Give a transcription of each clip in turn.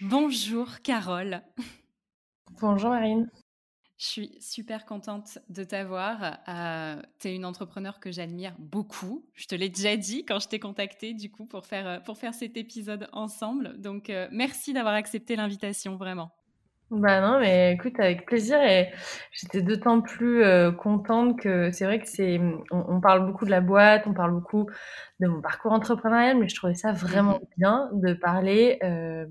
Bonjour Carole. Bonjour Marine. Je suis super contente de t'avoir. Euh, tu es une entrepreneur que j'admire beaucoup. Je te l'ai déjà dit quand je t'ai contactée du coup pour faire, pour faire cet épisode ensemble. Donc euh, merci d'avoir accepté l'invitation vraiment. Bah non, mais écoute, avec plaisir et j'étais d'autant plus euh, contente que c'est vrai que c'est, on, parle beaucoup de la boîte, on parle beaucoup de mon parcours entrepreneurial, mais je trouvais ça vraiment mmh bien de parler euh,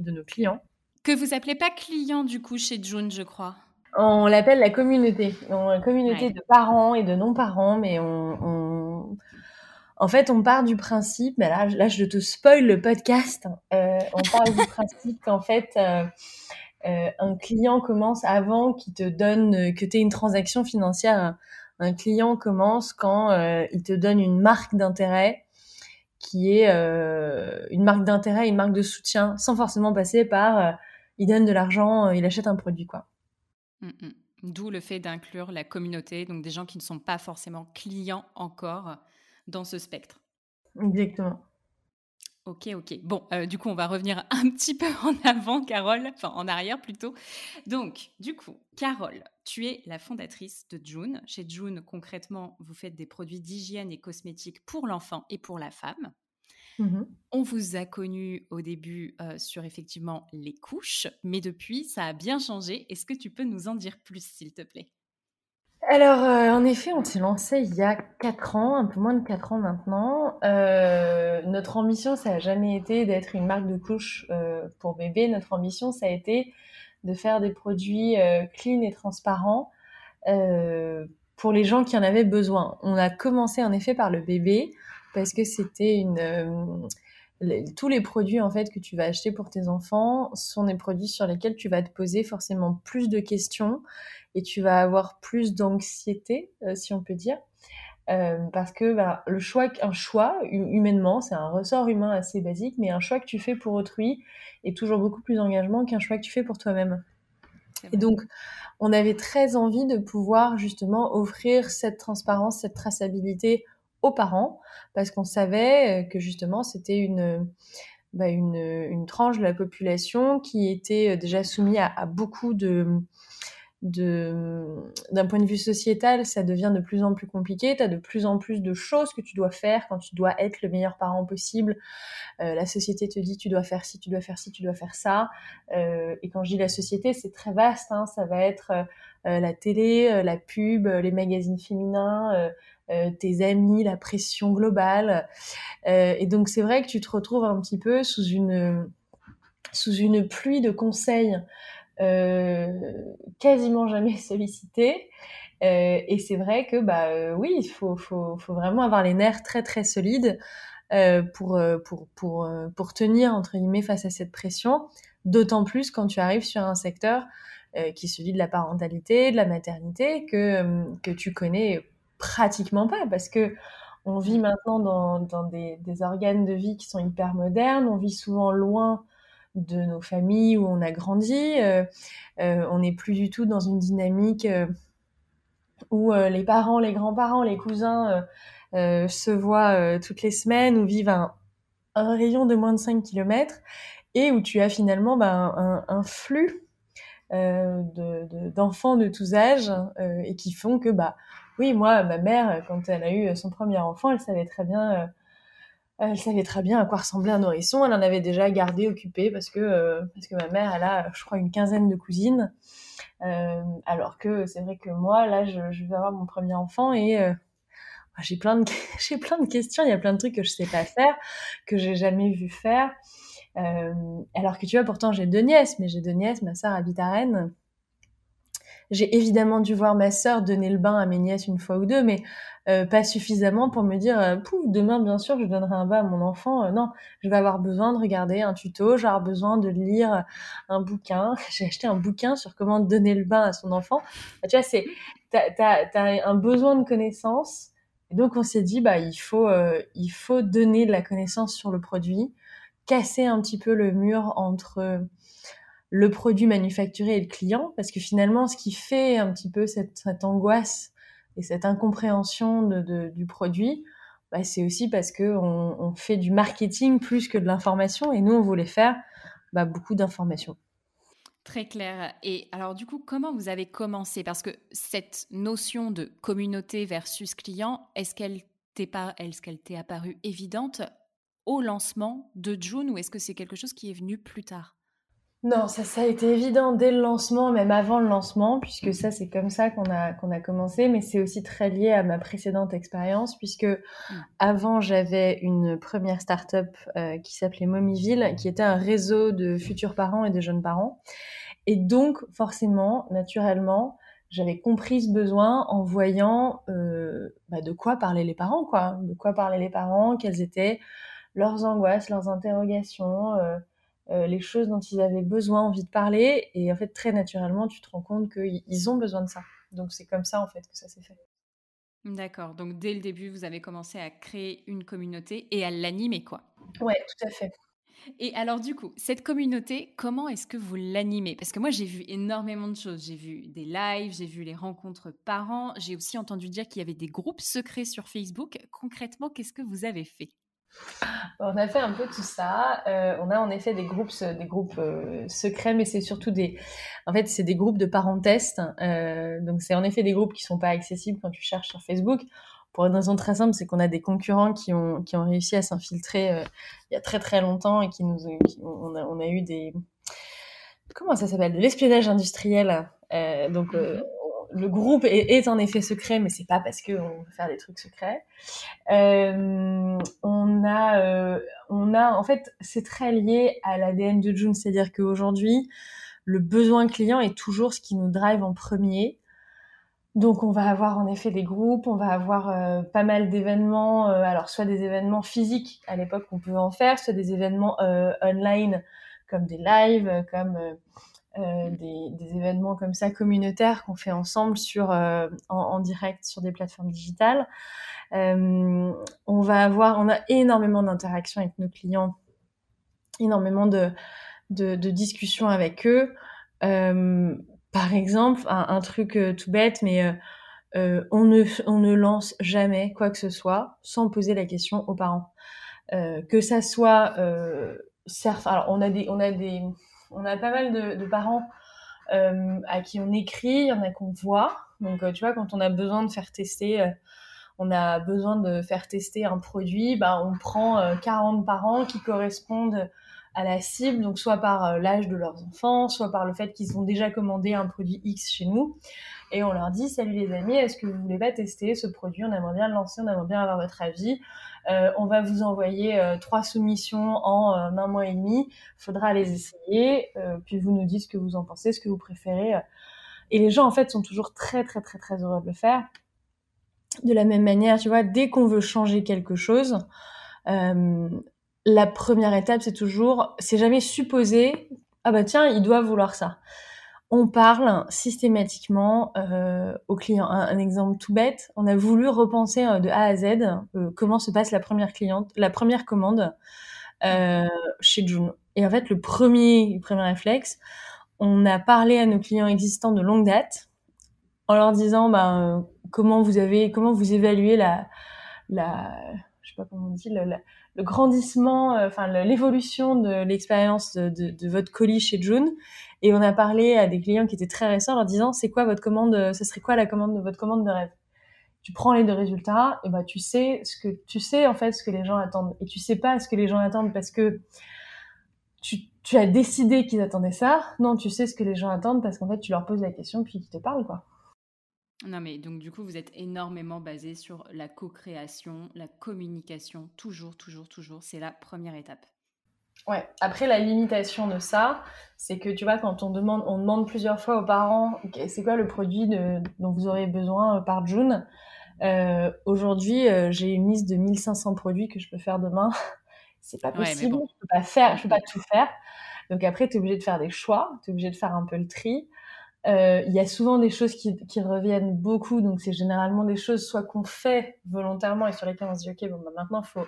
de nos clients. Que vous appelez pas client du coup chez June, je crois. On l'appelle la communauté, une communauté de parents et de non-parents, mais on, en fait, on part du principe, mais là, là je te spoil le podcast, hein. euh, on part du principe qu'en fait, euh, un client commence avant qu'il te donne, euh, que tu aies une transaction financière. Un, client commence quand euh, il te donne une marque d'intérêt qui est une marque d'intérêt, une marque de soutien, sans forcément passer par il donne de l'argent, il achète un produit, quoi. Mmh, mmh. D'où le fait d'inclure la communauté, donc des gens qui ne sont pas forcément clients encore dans ce spectre. Exactement. Ok, ok. Bon, euh, du coup, on va revenir un petit peu en avant, Carole, enfin en arrière plutôt. Donc, du coup, Carole, tu es la fondatrice de June. Chez June, concrètement, vous faites des produits d'hygiène et cosmétiques pour l'enfant et pour la femme. Mmh on vous a connu au début euh, sur effectivement les couches, mais depuis, ça a bien changé. Est-ce que tu peux nous en dire plus, s'il te plaît? Alors, euh, en effet, on s'est lancé il y a 4 ans, un peu moins de 4 ans maintenant. Euh, notre ambition, ça n'a jamais été d'être une marque de couche euh, pour bébé. Notre ambition, ça a été de faire des produits clean et transparents pour les gens qui en avaient besoin. On a commencé en effet par le bébé parce que c'était une tous les produits en fait que tu vas acheter pour tes enfants sont des produits sur lesquels tu vas te poser forcément plus de questions et tu vas avoir plus d'anxiété, euh, si on peut dire. Euh, parce que bah, le choix, un choix humainement, c'est un ressort humain assez basique, mais un choix que tu fais pour autrui est toujours beaucoup plus d'engagement qu'un choix que tu fais pour toi-même. Et donc, on avait très envie de pouvoir justement offrir cette transparence, cette traçabilité parents, parce qu'on savait euh, que justement c'était une, bah, une, tranche de la population qui était déjà soumise à, beaucoup de, d'un point de vue sociétal, ça devient de plus en plus compliqué. Tu as de plus en plus de choses que tu dois faire quand tu dois être le meilleur parent possible. Euh, la société te dit tu dois faire ci, tu dois faire ci, tu dois faire ça. Euh, et quand je dis la société, c'est très vaste. Hein. Ça va être euh, la télé, la pub, les magazines féminins, tes amis, la pression globale. et donc c'est vrai que tu te retrouves un petit peu sous une sous une pluie de conseils euh, quasiment jamais sollicité. Euh, et c'est vrai que bah euh, oui, il faut, faut, faut, vraiment avoir les nerfs très très solides pour, pour, pour, pour tenir entre guillemets face à cette pression. D'autant plus quand tu arrives sur un secteur qui est celui de la parentalité, de la maternité, que, que tu connais pratiquement pas parce que on vit maintenant dans, dans des, des, organes de vie qui sont hyper modernes, on vit souvent loin de nos familles où on a grandi. Euh, euh, on n'est plus du tout dans une dynamique euh, où les parents, les grands-parents, les cousins se voient toutes les semaines ou vivent un, un, rayon de moins de 5 km et où tu as finalement ben, un, flux d'enfants de, tous âges et qui font que bah oui moi ma mère quand elle a eu son premier enfant elle savait très bien elle savait très bien à quoi ressemblait un nourrisson. Elle en avait déjà gardé occupé parce que ma mère, elle a, je crois, une quinzaine de cousines. Euh, alors que c'est vrai que moi, là, je, vais avoir mon premier enfant et euh, j'ai plein de questions. Il y a plein de trucs que je sais pas faire, que j'ai jamais vu faire. Euh, alors que tu vois, pourtant j'ai deux nièces, mais j'ai deux nièces. Ma sœur habite à Rennes. J'ai évidemment dû voir ma sœur donner le bain à mes nièces une fois ou deux, mais euh, pas suffisamment pour me dire euh, pouf demain bien sûr je donnerai un bain à mon enfant. Euh, non je vais avoir besoin de regarder un tuto avoir besoin de lire un bouquin. J'ai acheté un bouquin sur comment donner le bain à son enfant. Bah, tu vois c'est t'as as, un besoin de connaissance. Donc on s'est dit bah il faut il faut donner de la connaissance sur le produit casser un petit peu le mur entre le produit manufacturé et le client parce que finalement ce qui fait un petit peu cette, cette angoisse et cette incompréhension du produit, bah, c'est aussi parce que on, fait du marketing plus que de l'information et nous on voulait faire bah, beaucoup d'informations. Très clair. Et alors du coup, comment vous avez commencé? Parce que cette notion de communauté versus client, est-ce qu'elle t'est est-ce qu'elle t'est apparue évidente au lancement de June ou est-ce que c'est quelque chose qui est venu plus tard? Non, ça, ça a été évident dès le lancement, même avant le lancement, puisque ça, c'est comme ça qu'on a, qu'on a commencé, mais c'est aussi très lié à ma précédente expérience, puisque mm. avant, j'avais une première start-up euh, qui s'appelait Momiville, qui était un réseau de futurs parents et de jeunes parents. Et donc, forcément, naturellement, j'avais compris ce besoin en voyant euh, bah, de quoi parlaient les parents, quoi. De quoi parlaient les parents, quelles étaient leurs angoisses, leurs interrogations. Euh, euh, les choses dont ils avaient besoin, envie de parler. Et en fait, très naturellement, tu te rends compte qu'ils ont besoin de ça. Donc c'est comme ça, en fait, que ça s'est fait. D'accord. Donc dès le début, vous avez commencé à créer une communauté et à l'animer, quoi. Ouais, tout à fait. Et alors du coup, cette communauté, comment est-ce que vous l'animez? Parce que moi, j'ai vu énormément de choses. J'ai vu des lives, j'ai vu les rencontres parents, j'ai aussi entendu dire qu'il y avait des groupes secrets sur Facebook. Concrètement, qu'est-ce que vous avez fait? On a fait un peu tout ça. Euh, on a en effet des groupes, des groupes euh, secrets, mais c'est surtout des, en fait, c'est des groupes de parents. Euh, donc c'est en effet des groupes qui sont pas accessibles quand tu cherches sur Facebook. Pour une raison très simple, c'est qu'on a des concurrents qui ont qui ont réussi à s'infiltrer il y a très très longtemps et qui nous, on, a, on a eu des, comment ça s'appelle, de l'espionnage industriel. donc mhm le groupe est, en effet secret, mais c'est pas parce qu'on veut faire des trucs secrets. Euh, on a, euh, on a, en fait, c'est très lié à l'ADN de June, c'est-à-dire qu'aujourd'hui, le besoin client est toujours ce qui nous drive en premier. Donc, on va avoir en effet des groupes, on va avoir euh, pas mal d'événements, alors soit des événements physiques à l'époque qu'on pouvait en faire, soit des événements online comme des lives, comme euh, des, événements comme ça communautaires qu'on fait ensemble sur, euh, en, direct sur des plateformes digitales. Euh, on va avoir, on a énormément d'interactions avec nos clients, énormément de, de, discussions avec eux. Par exemple, un, un, truc tout bête, mais on, ne, on ne lance jamais quoi que ce soit sans poser la question aux parents. que ça soit, certes, alors on a des, on a des on a pas mal de, parents euh, à qui on écrit, il y en a qu'on voit. Donc, euh, tu vois, quand on a besoin de faire tester, euh, on a besoin de faire tester un produit, bah, on prend 40 parents qui correspondent à la cible, donc soit par l'âge de leurs enfants, soit par le fait qu'ils ont déjà commandé un produit X chez nous. Et on leur dit, salut les amis, est-ce que vous voulez pas tester ce produit? On aimerait bien le lancer, on aimerait bien avoir votre avis. Euh, on va vous envoyer euh, trois soumissions en euh, un mois et demi. Faudra les essayer. puis vous nous dites ce que vous en pensez, ce que vous préférez. Et les gens, en fait, sont toujours très, très, très, très heureux de le faire. De la même manière, tu vois, dès qu'on veut changer quelque chose, la première étape, c'est toujours, c'est jamais supposer, ah bah tiens, il doit vouloir ça on parle systématiquement euh, aux clients. Un, exemple tout bête, on a voulu repenser euh, de A à Z euh, comment se passe la première cliente, la première commande chez June. Et en fait, le premier, premier réflexe, on a parlé à nos clients existants de longue date en leur disant ben, comment vous avez, comment vous évaluez la, la, je sais pas comment on dit, la, le grandissement, enfin l'évolution de l'expérience de, votre colis chez June. Et on a parlé à des clients qui étaient très récents en leur disant c'est quoi votre commande, ce serait quoi la commande de votre commande de rêve? Tu prends les deux résultats, et bah tu sais ce que tu sais en fait ce que les gens attendent et tu sais pas ce que les gens attendent parce que tu, tu as décidé qu'ils attendaient ça. Non, tu sais ce que les gens attendent parce qu'en fait tu leur poses la question puis ils te parlent quoi. Non mais donc du coup vous êtes énormément basé sur la co-création, la communication, toujours, toujours, toujours. C'est la première étape. Ouais. Après, la limitation de ça, c'est que tu vois, quand on demande, on demande plusieurs fois aux parents, c'est quoi le produit de, dont vous aurez besoin euh, par June. Euh, Aujourd'hui, euh, j'ai une liste de 1500 produits que je peux faire demain. c'est pas possible. Je peux pas faire, je peux pas tout faire. Donc après, tu es obligé de faire des choix, tu es obligé de faire un peu le tri. Euh, il y a souvent des choses qui, qui reviennent beaucoup, donc c'est généralement des choses soit qu'on fait volontairement et sur lesquelles on se dit ok bon bah maintenant faut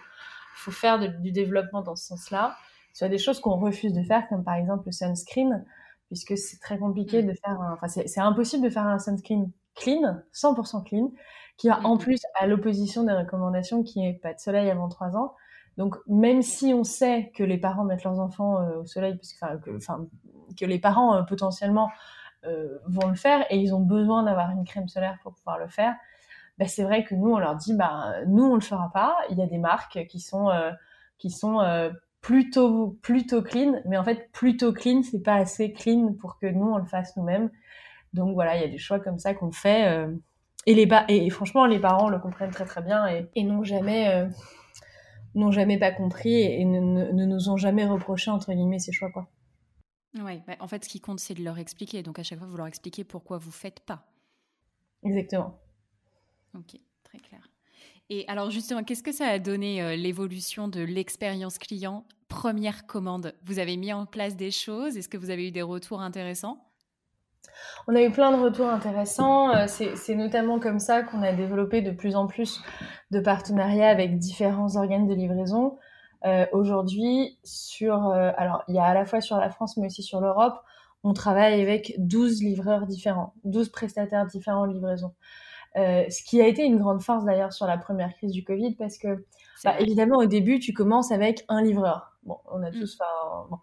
faut faire du développement dans ce sens-là, soit des choses qu'on refuse de faire comme par exemple le sunscreen puisque c'est très compliqué mm. de faire, un... enfin c'est impossible de faire un sunscreen clean, 100% clean, qui va en plus à l'opposition des recommandations qui est pas de soleil avant 3 ans. Donc même si on sait que les parents mettent leurs enfants euh, au soleil, parce que, que, enfin, que les parents euh, potentiellement vont le faire et ils ont besoin d'avoir une crème solaire pour pouvoir le faire, bah, c'est vrai que nous on leur dit bah nous on le fera pas. Il y a des marques qui sont qui sont plutôt plutôt clean, mais en fait plutôt clean c'est pas assez clean pour que nous on le fasse nous-mêmes. Donc voilà, il y a des choix comme ça qu'on fait. Et, les et, franchement, les parents le comprennent très très bien et, n'ont jamais, euh, n'ont jamais pas compris et ne, ne, nous ont jamais reproché, entre guillemets, ces choix. Quoi. Ouais, bah, en fait, ce qui compte, c'est de leur expliquer. Donc à chaque fois, vous leur expliquez pourquoi vous faites pas. Exactement. Ok, très clair. Et alors justement, qu'est-ce que ça a donné euh, l'évolution de l'expérience client? Première commande, vous avez mis en place des choses? Est-ce que vous avez eu des retours intéressants? On a eu plein de retours intéressants. Euh, c'est notamment comme ça qu'on a développé de plus en plus de partenariats avec différents organes de livraison. Euh, aujourd'hui, sur, euh, alors il y a à la fois sur la France mais aussi sur l'Europe, on travaille avec 12 livreurs différents, 12 prestataires différents de livraison. ce qui a été une grande force d'ailleurs sur la première crise du Covid parce que bah, évidemment au début tu commences avec un livreur. Bon, on a mmh. tous, bon.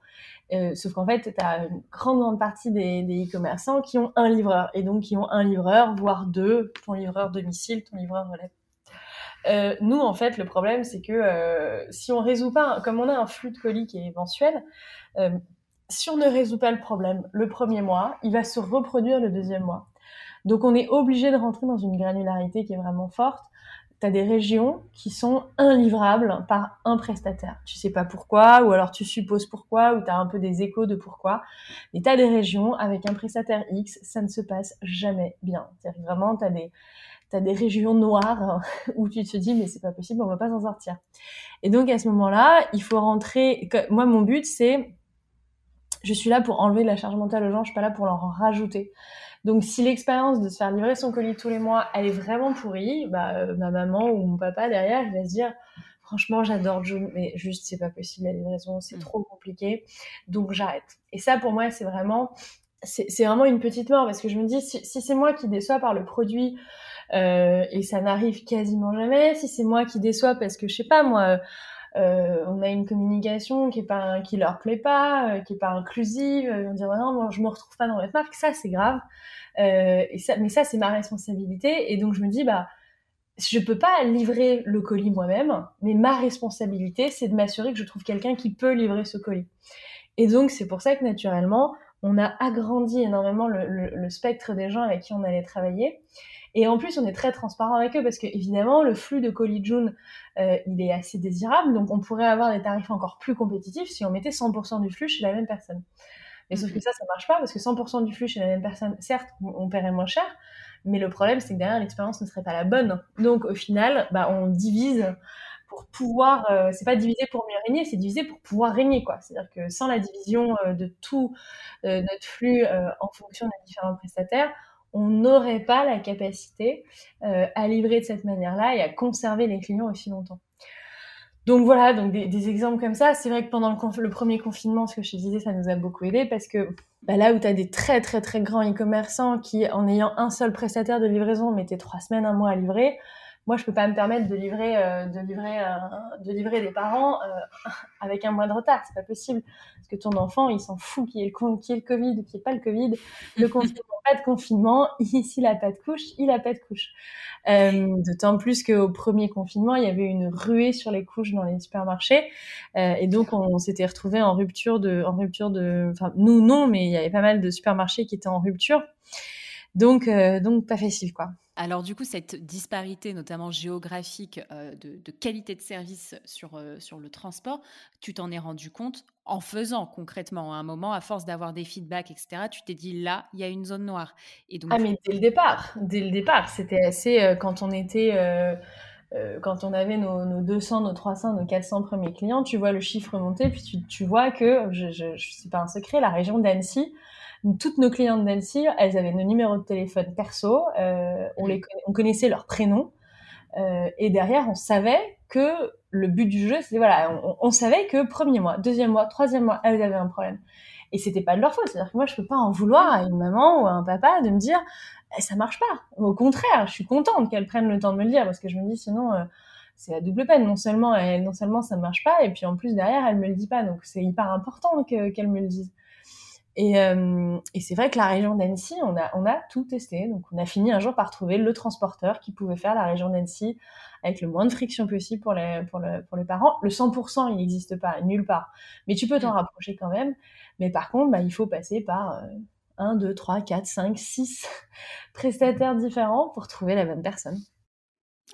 Euh, sauf qu'en fait, tu as une grande, grande partie des e-commerçants qui ont un livreur, et donc qui ont un livreur, voire deux, ton livreur domicile, ton livreur relais. Euh, nous, en fait, le problème, c'est que euh, si on résout pas, comme on a un flux de colis qui est mensuel, euh, si on ne résout pas le problème le premier mois, il va se reproduire le deuxième mois. Donc, on est obligé de rentrer dans une granularité qui est vraiment forte tu as des régions qui sont inlivrables par un prestataire. Tu sais pas pourquoi, ou alors tu supposes pourquoi, ou tu as un peu des échos de pourquoi. Mais tu as des régions avec un prestataire X, ça ne se passe jamais bien. C'est vraiment, tu as des, as des régions noires où tu te dis, mais c'est pas possible, on va pas s'en sortir. Et donc, à ce moment-là, il faut rentrer. Moi, mon but, c'est. Je suis là pour enlever de la charge mentale aux gens, je suis pas là pour leur en rajouter. Donc, si l'expérience de se faire livrer son colis tous les mois, elle est vraiment pourrie, bah, euh, ma maman ou mon papa derrière, il va se dire, franchement, j'adore June, mais juste, c'est pas possible, la livraison, c'est mm. trop compliqué. Donc, j'arrête. Et ça, pour moi, c'est vraiment, c'est vraiment une petite mort parce que je me dis, si, c'est moi qui déçois par le produit, euh, et ça n'arrive quasiment jamais, si c'est moi qui déçois parce que, je sais pas, moi, euh, on a une communication qui est pas qui leur plaît pas, euh, qui est pas inclusive, on dit non, moi, je me retrouve pas dans votre marque, ça c'est grave. Mais ça c'est ma responsabilité et donc je me dis bah je peux pas livrer le colis moi-même, mais ma responsabilité c'est de m'assurer que je trouve quelqu'un qui peut livrer ce colis. Et donc c'est pour ça que naturellement on a agrandi énormément le spectre des gens avec qui on allait travailler. Et en plus, on est très transparent avec eux parce que évidemment, le flux de colis June, euh, il est assez désirable. Donc, on pourrait avoir des tarifs encore plus compétitifs si on mettait 100% du flux chez la même personne. Mais sauf que ça, ça marche pas parce que 100% du flux chez la même personne, certes, on paierait moins cher, mais le problème, c'est que derrière, l'expérience ne serait pas la bonne. Donc, au final, bah, on divise pour pouvoir, euh, c'est pas diviser pour mieux régner, c'est diviser pour pouvoir régner, quoi. C'est-à-dire que sans la division euh, de tout euh, notre flux en fonction des différents prestataires, on n'aurait pas la capacité euh, à livrer de cette manière-là et à conserver les clients aussi longtemps. Donc voilà, donc des, exemples comme ça. C'est vrai que pendant le, premier confinement, ce que je te disais, ça nous a beaucoup aidé parce que bah, là où tu as des très très très grands e-commerçants qui, en ayant un seul prestataire de livraison, mettaient trois semaines, un mois à livrer, moi, je peux pas me permettre de livrer, euh, de livrer, euh, de livrer des parents euh, avec un mois de retard. C'est pas possible parce que ton enfant, il s'en fout qu'il ait le, qu'il y ait le Covid ou qu'il ait pas le Covid. Le confinement, pas de confinement. S'il a pas de couche, il a pas de couche. D'autant plus qu'au premier confinement, il y avait une ruée sur les couches dans les supermarchés, et donc on, s'était retrouvé en rupture de, en rupture de, enfin nous non, mais il y avait pas mal de supermarchés qui étaient en rupture. Donc, donc pas facile, quoi. Alors du coup, cette disparité, notamment géographique, euh, de, qualité de service sur, euh, sur le transport, tu t'en es rendu compte en faisant concrètement à un moment, à force d'avoir des feedbacks, etc. Tu t'es dit là, il y a une zone noire. Et donc, ah mais dès le départ, dès le départ, c'était assez euh, quand on était quand on avait nos, 200, nos 300, nos 400 premiers clients, tu vois le chiffre monter, puis tu, tu vois que, je, je, je c'est pas un secret, la région d'Annecy, toutes nos clientes d'Annecy, elles avaient nos numéros de téléphone perso, euh, on, les, on connaissait leurs prénoms, euh, et derrière, on savait que le but du jeu, c'était voilà, on, savait que premier mois, deuxième mois, troisième mois, elles avaient un problème. Et c'était pas de leur faute. C'est-à-dire que moi, je peux pas en vouloir à une maman ou à un papa de me dire, eh, ça marche pas. Au contraire, je suis contente qu'elles prennent le temps de me le dire parce que je me dis, sinon, euh, c'est la double peine. Non seulement, elle, non seulement ça marche pas, et puis en plus derrière, elle me le dit pas. Donc c'est hyper important qu'elle me le dise. Et, euh, et c'est vrai que la région d'Annecy, on a, on a tout testé. Donc, on a fini un jour par trouver le transporteur qui pouvait faire la région d'Annecy avec le moins de friction possible pour les, pour, le, pour les parents. Le 100%, il n'existe pas, nulle part. Mais tu peux t'en rapprocher quand même. Mais par contre, bah, il faut passer par euh, 1, 2, 3, 4, 5, 6 prestataires différents pour trouver la bonne personne.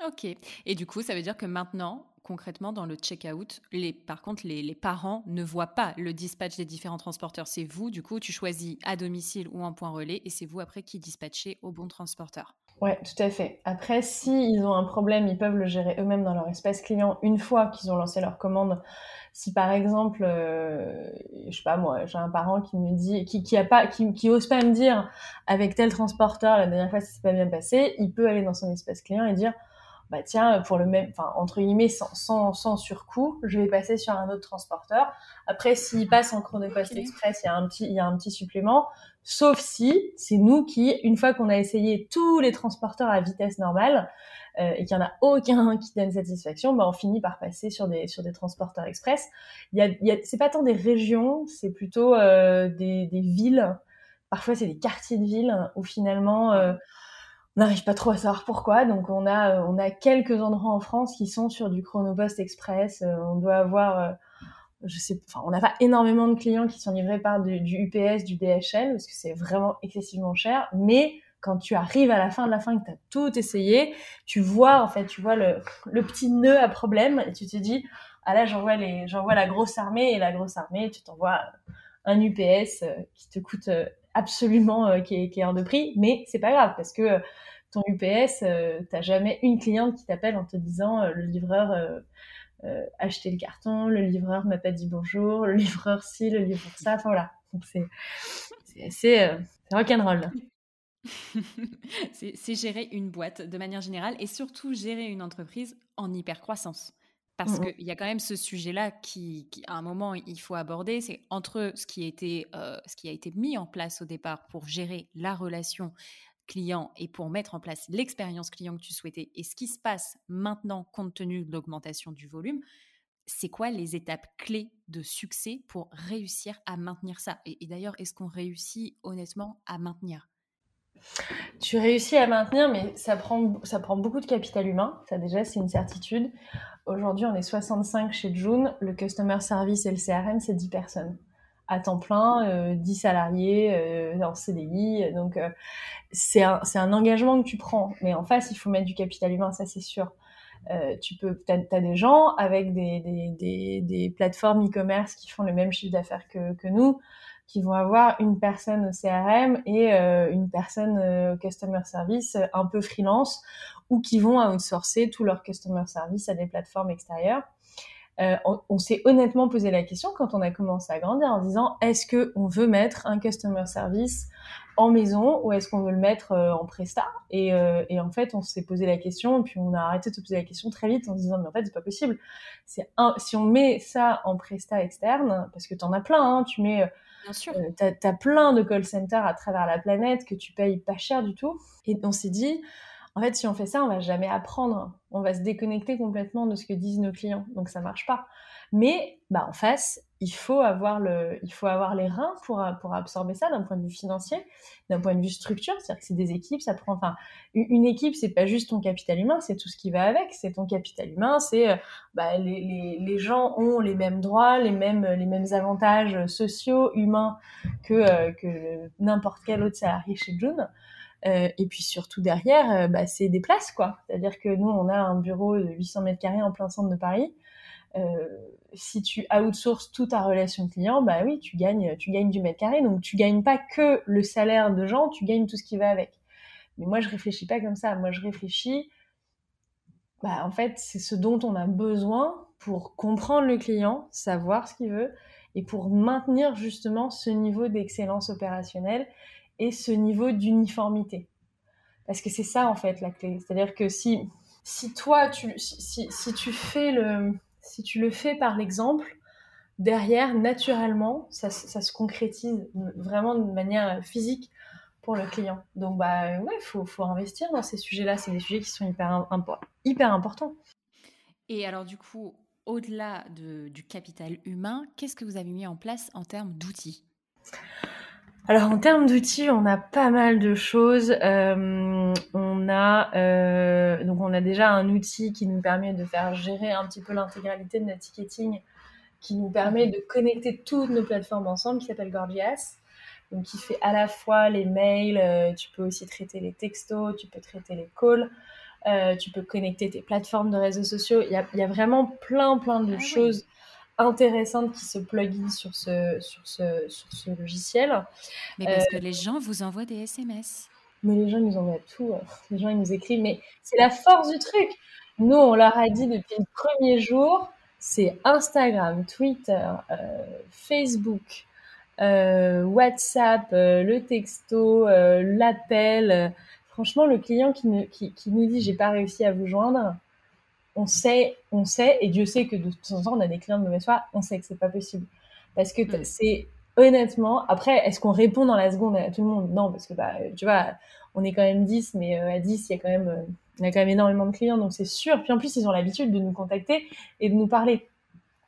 Ok. Et du coup, ça veut dire que maintenant, concrètement, dans le check-out, les, par contre, les, parents ne voient pas le dispatch des différents transporteurs. C'est vous, du coup, tu choisis à domicile ou en point relais et c'est vous après qui dispatchez au bon transporteur. Ouais, tout à fait. Après, s'ils ils ont un problème, ils peuvent le gérer eux-mêmes dans leur espace client une fois qu'ils ont lancé leur commande. Si par exemple, euh, je sais pas moi, j'ai un parent qui me dit, qui, qui pas, qui ose pas me dire avec tel transporteur la dernière fois ça s'est pas bien passé, il peut aller dans son espace client et dire bah tiens, pour le même, enfin entre guillemets, sans, sans, sans, surcoût, je vais passer sur un autre transporteur. Après, s'il passe en chronopost express, il y a un petit, il y a un petit supplément. Sauf si c'est nous qui, une fois qu'on a essayé tous les transporteurs à vitesse normale euh, et qu'il y en a aucun qui donne satisfaction, bah on finit par passer sur des sur des transporteurs express. Il y a, il y a c'est pas tant des régions, c'est plutôt euh, des, des villes. Parfois, c'est des quartiers de villes où finalement euh, on n'arrive pas trop à savoir pourquoi. Donc on a euh, on a quelques endroits en France qui sont sur du Chronopost Express. Euh, on doit avoir euh, je sais enfin on n'a pas énormément de clients qui sont livrés par du, UPS, du DHL parce que c'est vraiment excessivement cher, mais quand tu arrives à la fin de la fin que tu as tout essayé, tu vois en fait, tu vois le, le petit nœud à problème et tu te dis ah là j'envoie les j'envoie la grosse armée et la grosse armée tu t'envoies un UPS qui te coûte absolument euh, qui, est, hors de prix, mais c'est pas grave parce que euh, ton UPS, euh, t'as jamais une cliente qui t'appelle en te disant le livreur euh, acheté le carton, le livreur m'a pas dit bonjour, le livreur ci, le livreur ça, enfin voilà. C'est euh, rock'n'roll. c'est gérer une boîte de manière générale et surtout gérer une entreprise en hyper croissance. Parce mmh qu'il y a quand même ce sujet-là qui, à un moment, il faut aborder. C'est entre ce qui, a été, euh, ce qui a été mis en place au départ pour gérer la relation client et pour mettre en place l'expérience client que tu souhaitais et ce qui se passe maintenant compte tenu de l'augmentation du volume. C'est quoi les étapes clés de succès pour réussir à maintenir ça? Et, et d'ailleurs, est-ce qu'on réussit honnêtement à maintenir? Tu réussis à maintenir, mais ça prend, ça prend beaucoup de capital humain. Ça, déjà, c'est une certitude. Aujourd'hui, on est 65 chez June. Le customer service et le CRM, c'est 10 personnes à temps plein, 10 euh, salariés euh, en CDI. Donc, euh, c'est un, un, engagement que tu prends. Mais en face, il faut mettre du capital humain, ça c'est sûr. tu peux, as, des gens avec des, des, des, plateformes e-commerce qui font le même chiffre d'affaires que nous qui vont avoir une personne au CRM et euh, une personne euh, au customer service euh, un peu freelance ou qui vont outsourcer tout leur customer service à des plateformes extérieures. On, s'est honnêtement posé la question quand on a commencé à grandir en disant est-ce que on veut mettre un customer service en maison ou est-ce qu'on veut le mettre en presta? Et, en fait on s'est posé la question et puis on a arrêté de se poser la question très vite en se disant mais en fait c'est pas possible c'est si on met ça en presta externe parce que tu en as plein hein, tu mets Bien sûr. Euh, t'as as plein de call centers à travers la planète que tu payes pas cher du tout. Et on s'est dit, En fait, si on fait ça, on va jamais apprendre. On va se déconnecter complètement de ce que disent nos clients. Donc ça marche pas. Mais bah, en face, il faut avoir le, il faut avoir les reins pour, pour absorber ça d'un point de vue financier, d'un point de vue structure. C'est-à-dire que c'est des équipes, ça prend, enfin, une équipe, c'est pas juste ton capital humain, c'est tout ce qui va avec. C'est ton capital humain, c'est, euh, bah, les, les, les, gens ont les mêmes droits, les mêmes, les mêmes avantages sociaux, humains que, euh, que n'importe quel autre salarié chez June. Euh, et puis surtout derrière, euh, bah, c'est des places, quoi. C'est-à-dire que nous, on a un bureau de 800 mètres carrés en plein centre de Paris. Euh, si tu outsources toute ta relation client, bah oui, tu gagnes, tu gagnes du mètre carré. Donc tu gagnes pas que le salaire de gens, tu gagnes tout ce qui va avec. Mais moi, je réfléchis pas comme ça. Moi, je réfléchis, bah, en fait, c'est ce dont on a besoin pour comprendre le client, savoir ce qu'il veut, et pour maintenir justement ce niveau d'excellence opérationnelle et ce niveau d'uniformité. Parce que c'est ça, en fait, la clé. C'est-à-dire que si, si toi, tu, si, si tu fais le, si tu le fais par l'exemple, derrière, naturellement, ça, se concrétise vraiment de manière physique pour le client. Donc, bah ouais, il faut, faut, investir dans ces sujets-là. C'est des sujets qui sont hyper, hyper importants. Et alors, du coup, au-delà du capital humain, qu'est-ce que vous avez mis en place en termes d'outils? Alors en termes d'outils, on a pas mal de choses. Euh, on a euh, donc on a déjà un outil qui nous permet de faire gérer un petit peu l'intégralité de notre ticketing, qui nous permet de connecter toutes nos plateformes ensemble, qui s'appelle Gorgias. Donc qui fait à la fois les mails, euh, tu peux aussi traiter les textos, tu peux traiter les calls, tu peux connecter tes plateformes de réseaux sociaux. Il y a, il y a vraiment plein plein de ah choses intéressantes qui se plugin sur ce, sur ce, sur ce logiciel. Mais parce que euh, les gens vous envoient des SMS. Mais les gens nous envoient tout. Hein. Les gens, ils nous écrivent. Mais c'est la force du truc. Nous, on leur a dit depuis le premier jour, c'est Instagram, Twitter, euh, Facebook, euh, WhatsApp, le texto, l'appel. Franchement, le client qui, ne, qui, qui nous dit j'ai pas réussi à vous joindre, on sait, on sait, et Dieu sait que de temps en temps, on a des clients de mauvaise foi, on sait que c'est pas possible. Parce que mm. c'est honnêtement, après, est-ce qu'on répond dans la seconde à tout le monde? Non, parce que bah, tu vois, on est quand même 10, mais euh, à 10, il y a quand même, euh, il y a quand même énormément de clients, donc c'est sûr. Puis en plus, ils ont l'habitude de nous contacter et de nous parler.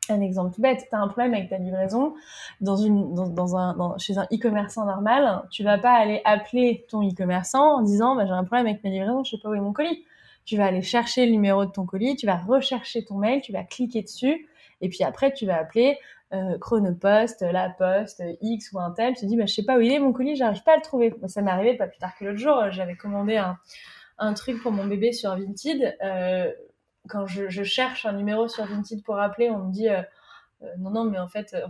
Un exemple tout bête, tu as un problème avec ta livraison dans une, dans, un, chez un e-commerçant normal, tu vas pas aller appeler ton e-commerçant en disant bah, j'ai un problème avec ma livraison, je sais pas où est mon colis tu vas aller chercher le numéro de ton colis, tu vas rechercher ton mail, tu vas cliquer dessus, et puis après tu vas appeler euh, Chronopost, La Poste, X ou un tel, tu te dis bah, je sais pas où il est mon colis, j'arrive pas à le trouver. ça m'est arrivé pas plus tard que l'autre jour, j'avais commandé un, un, truc pour mon bébé sur Vinted. Euh, quand je, cherche un numéro sur Vinted pour appeler, on me dit euh, euh non non mais en fait euh,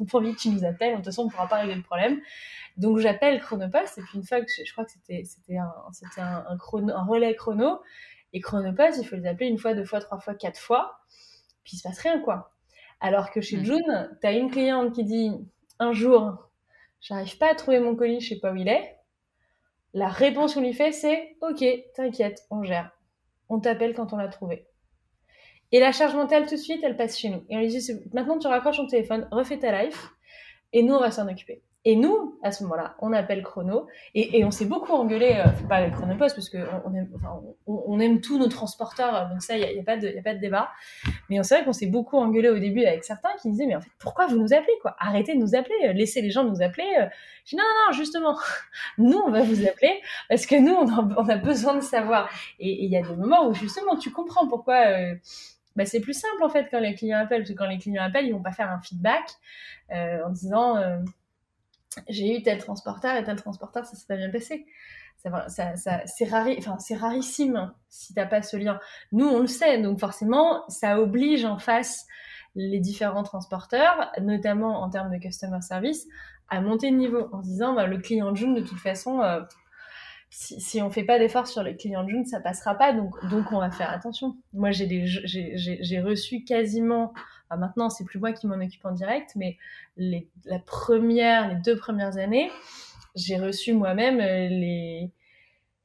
on pas envie que tu nous appelles, de toute façon on pourra pas régler le problème. Donc j'appelle Chronopost et puis une fois que je, crois que c'était un relais chrono et Chronopost, il faut les appeler une fois, deux fois, trois fois, quatre fois, puis il se passe rien, quoi. Alors que chez mm. June, tu as une cliente qui dit un jour, j'arrive pas à trouver mon colis, je sais pas où il est. La réponse qu'on lui fait, c'est OK, t'inquiète, on gère. On t'appelle quand on l'a trouvé. Et la charge mentale, tout de suite, elle passe chez nous. Et on lui dit maintenant, tu raccroches ton téléphone, refais ta life, et nous, on va s'en occuper. Et nous, à ce moment-là, on appelle Chrono et, on s'est beaucoup engueulé, euh, pas avec Chronopost, parce qu'on on aime, on, aime tous nos transporteurs, donc ça, il n'y a, a, pas de, débat. Mais c'est vrai qu'on s'est beaucoup engueulé au début avec certains qui disaient, mais en fait, pourquoi vous nous appelez quoi? Arrêtez de nous appeler, euh, laissez les gens nous appeler. Euh. Je dis, non, non, non, justement, nous, on va vous appeler parce que nous, on a, besoin de savoir. Et il y a des moments où, justement, tu comprends pourquoi... Euh, bah, c'est plus simple en fait quand les clients appellent, parce que quand les clients appellent, ils vont pas faire un feedback euh, en disant euh, j'ai eu tel transporteur et tel transporteur, ça s'est pas bien passé. Ça, ça, c'est rari, enfin, rarissime si t'as pas ce lien. Nous, on le sait, donc forcément, ça oblige en face les différents transporteurs, notamment en termes de customer service, à monter de niveau en disant bah, le client June, de toute façon, euh, si, si on fait pas d'efforts sur le client June, ça passera pas, donc, donc on va faire attention. Moi, j'ai, reçu quasiment maintenant, c'est plus moi qui m'en occupe en direct, mais les, la première, les deux premières années, j'ai reçu moi-même euh, les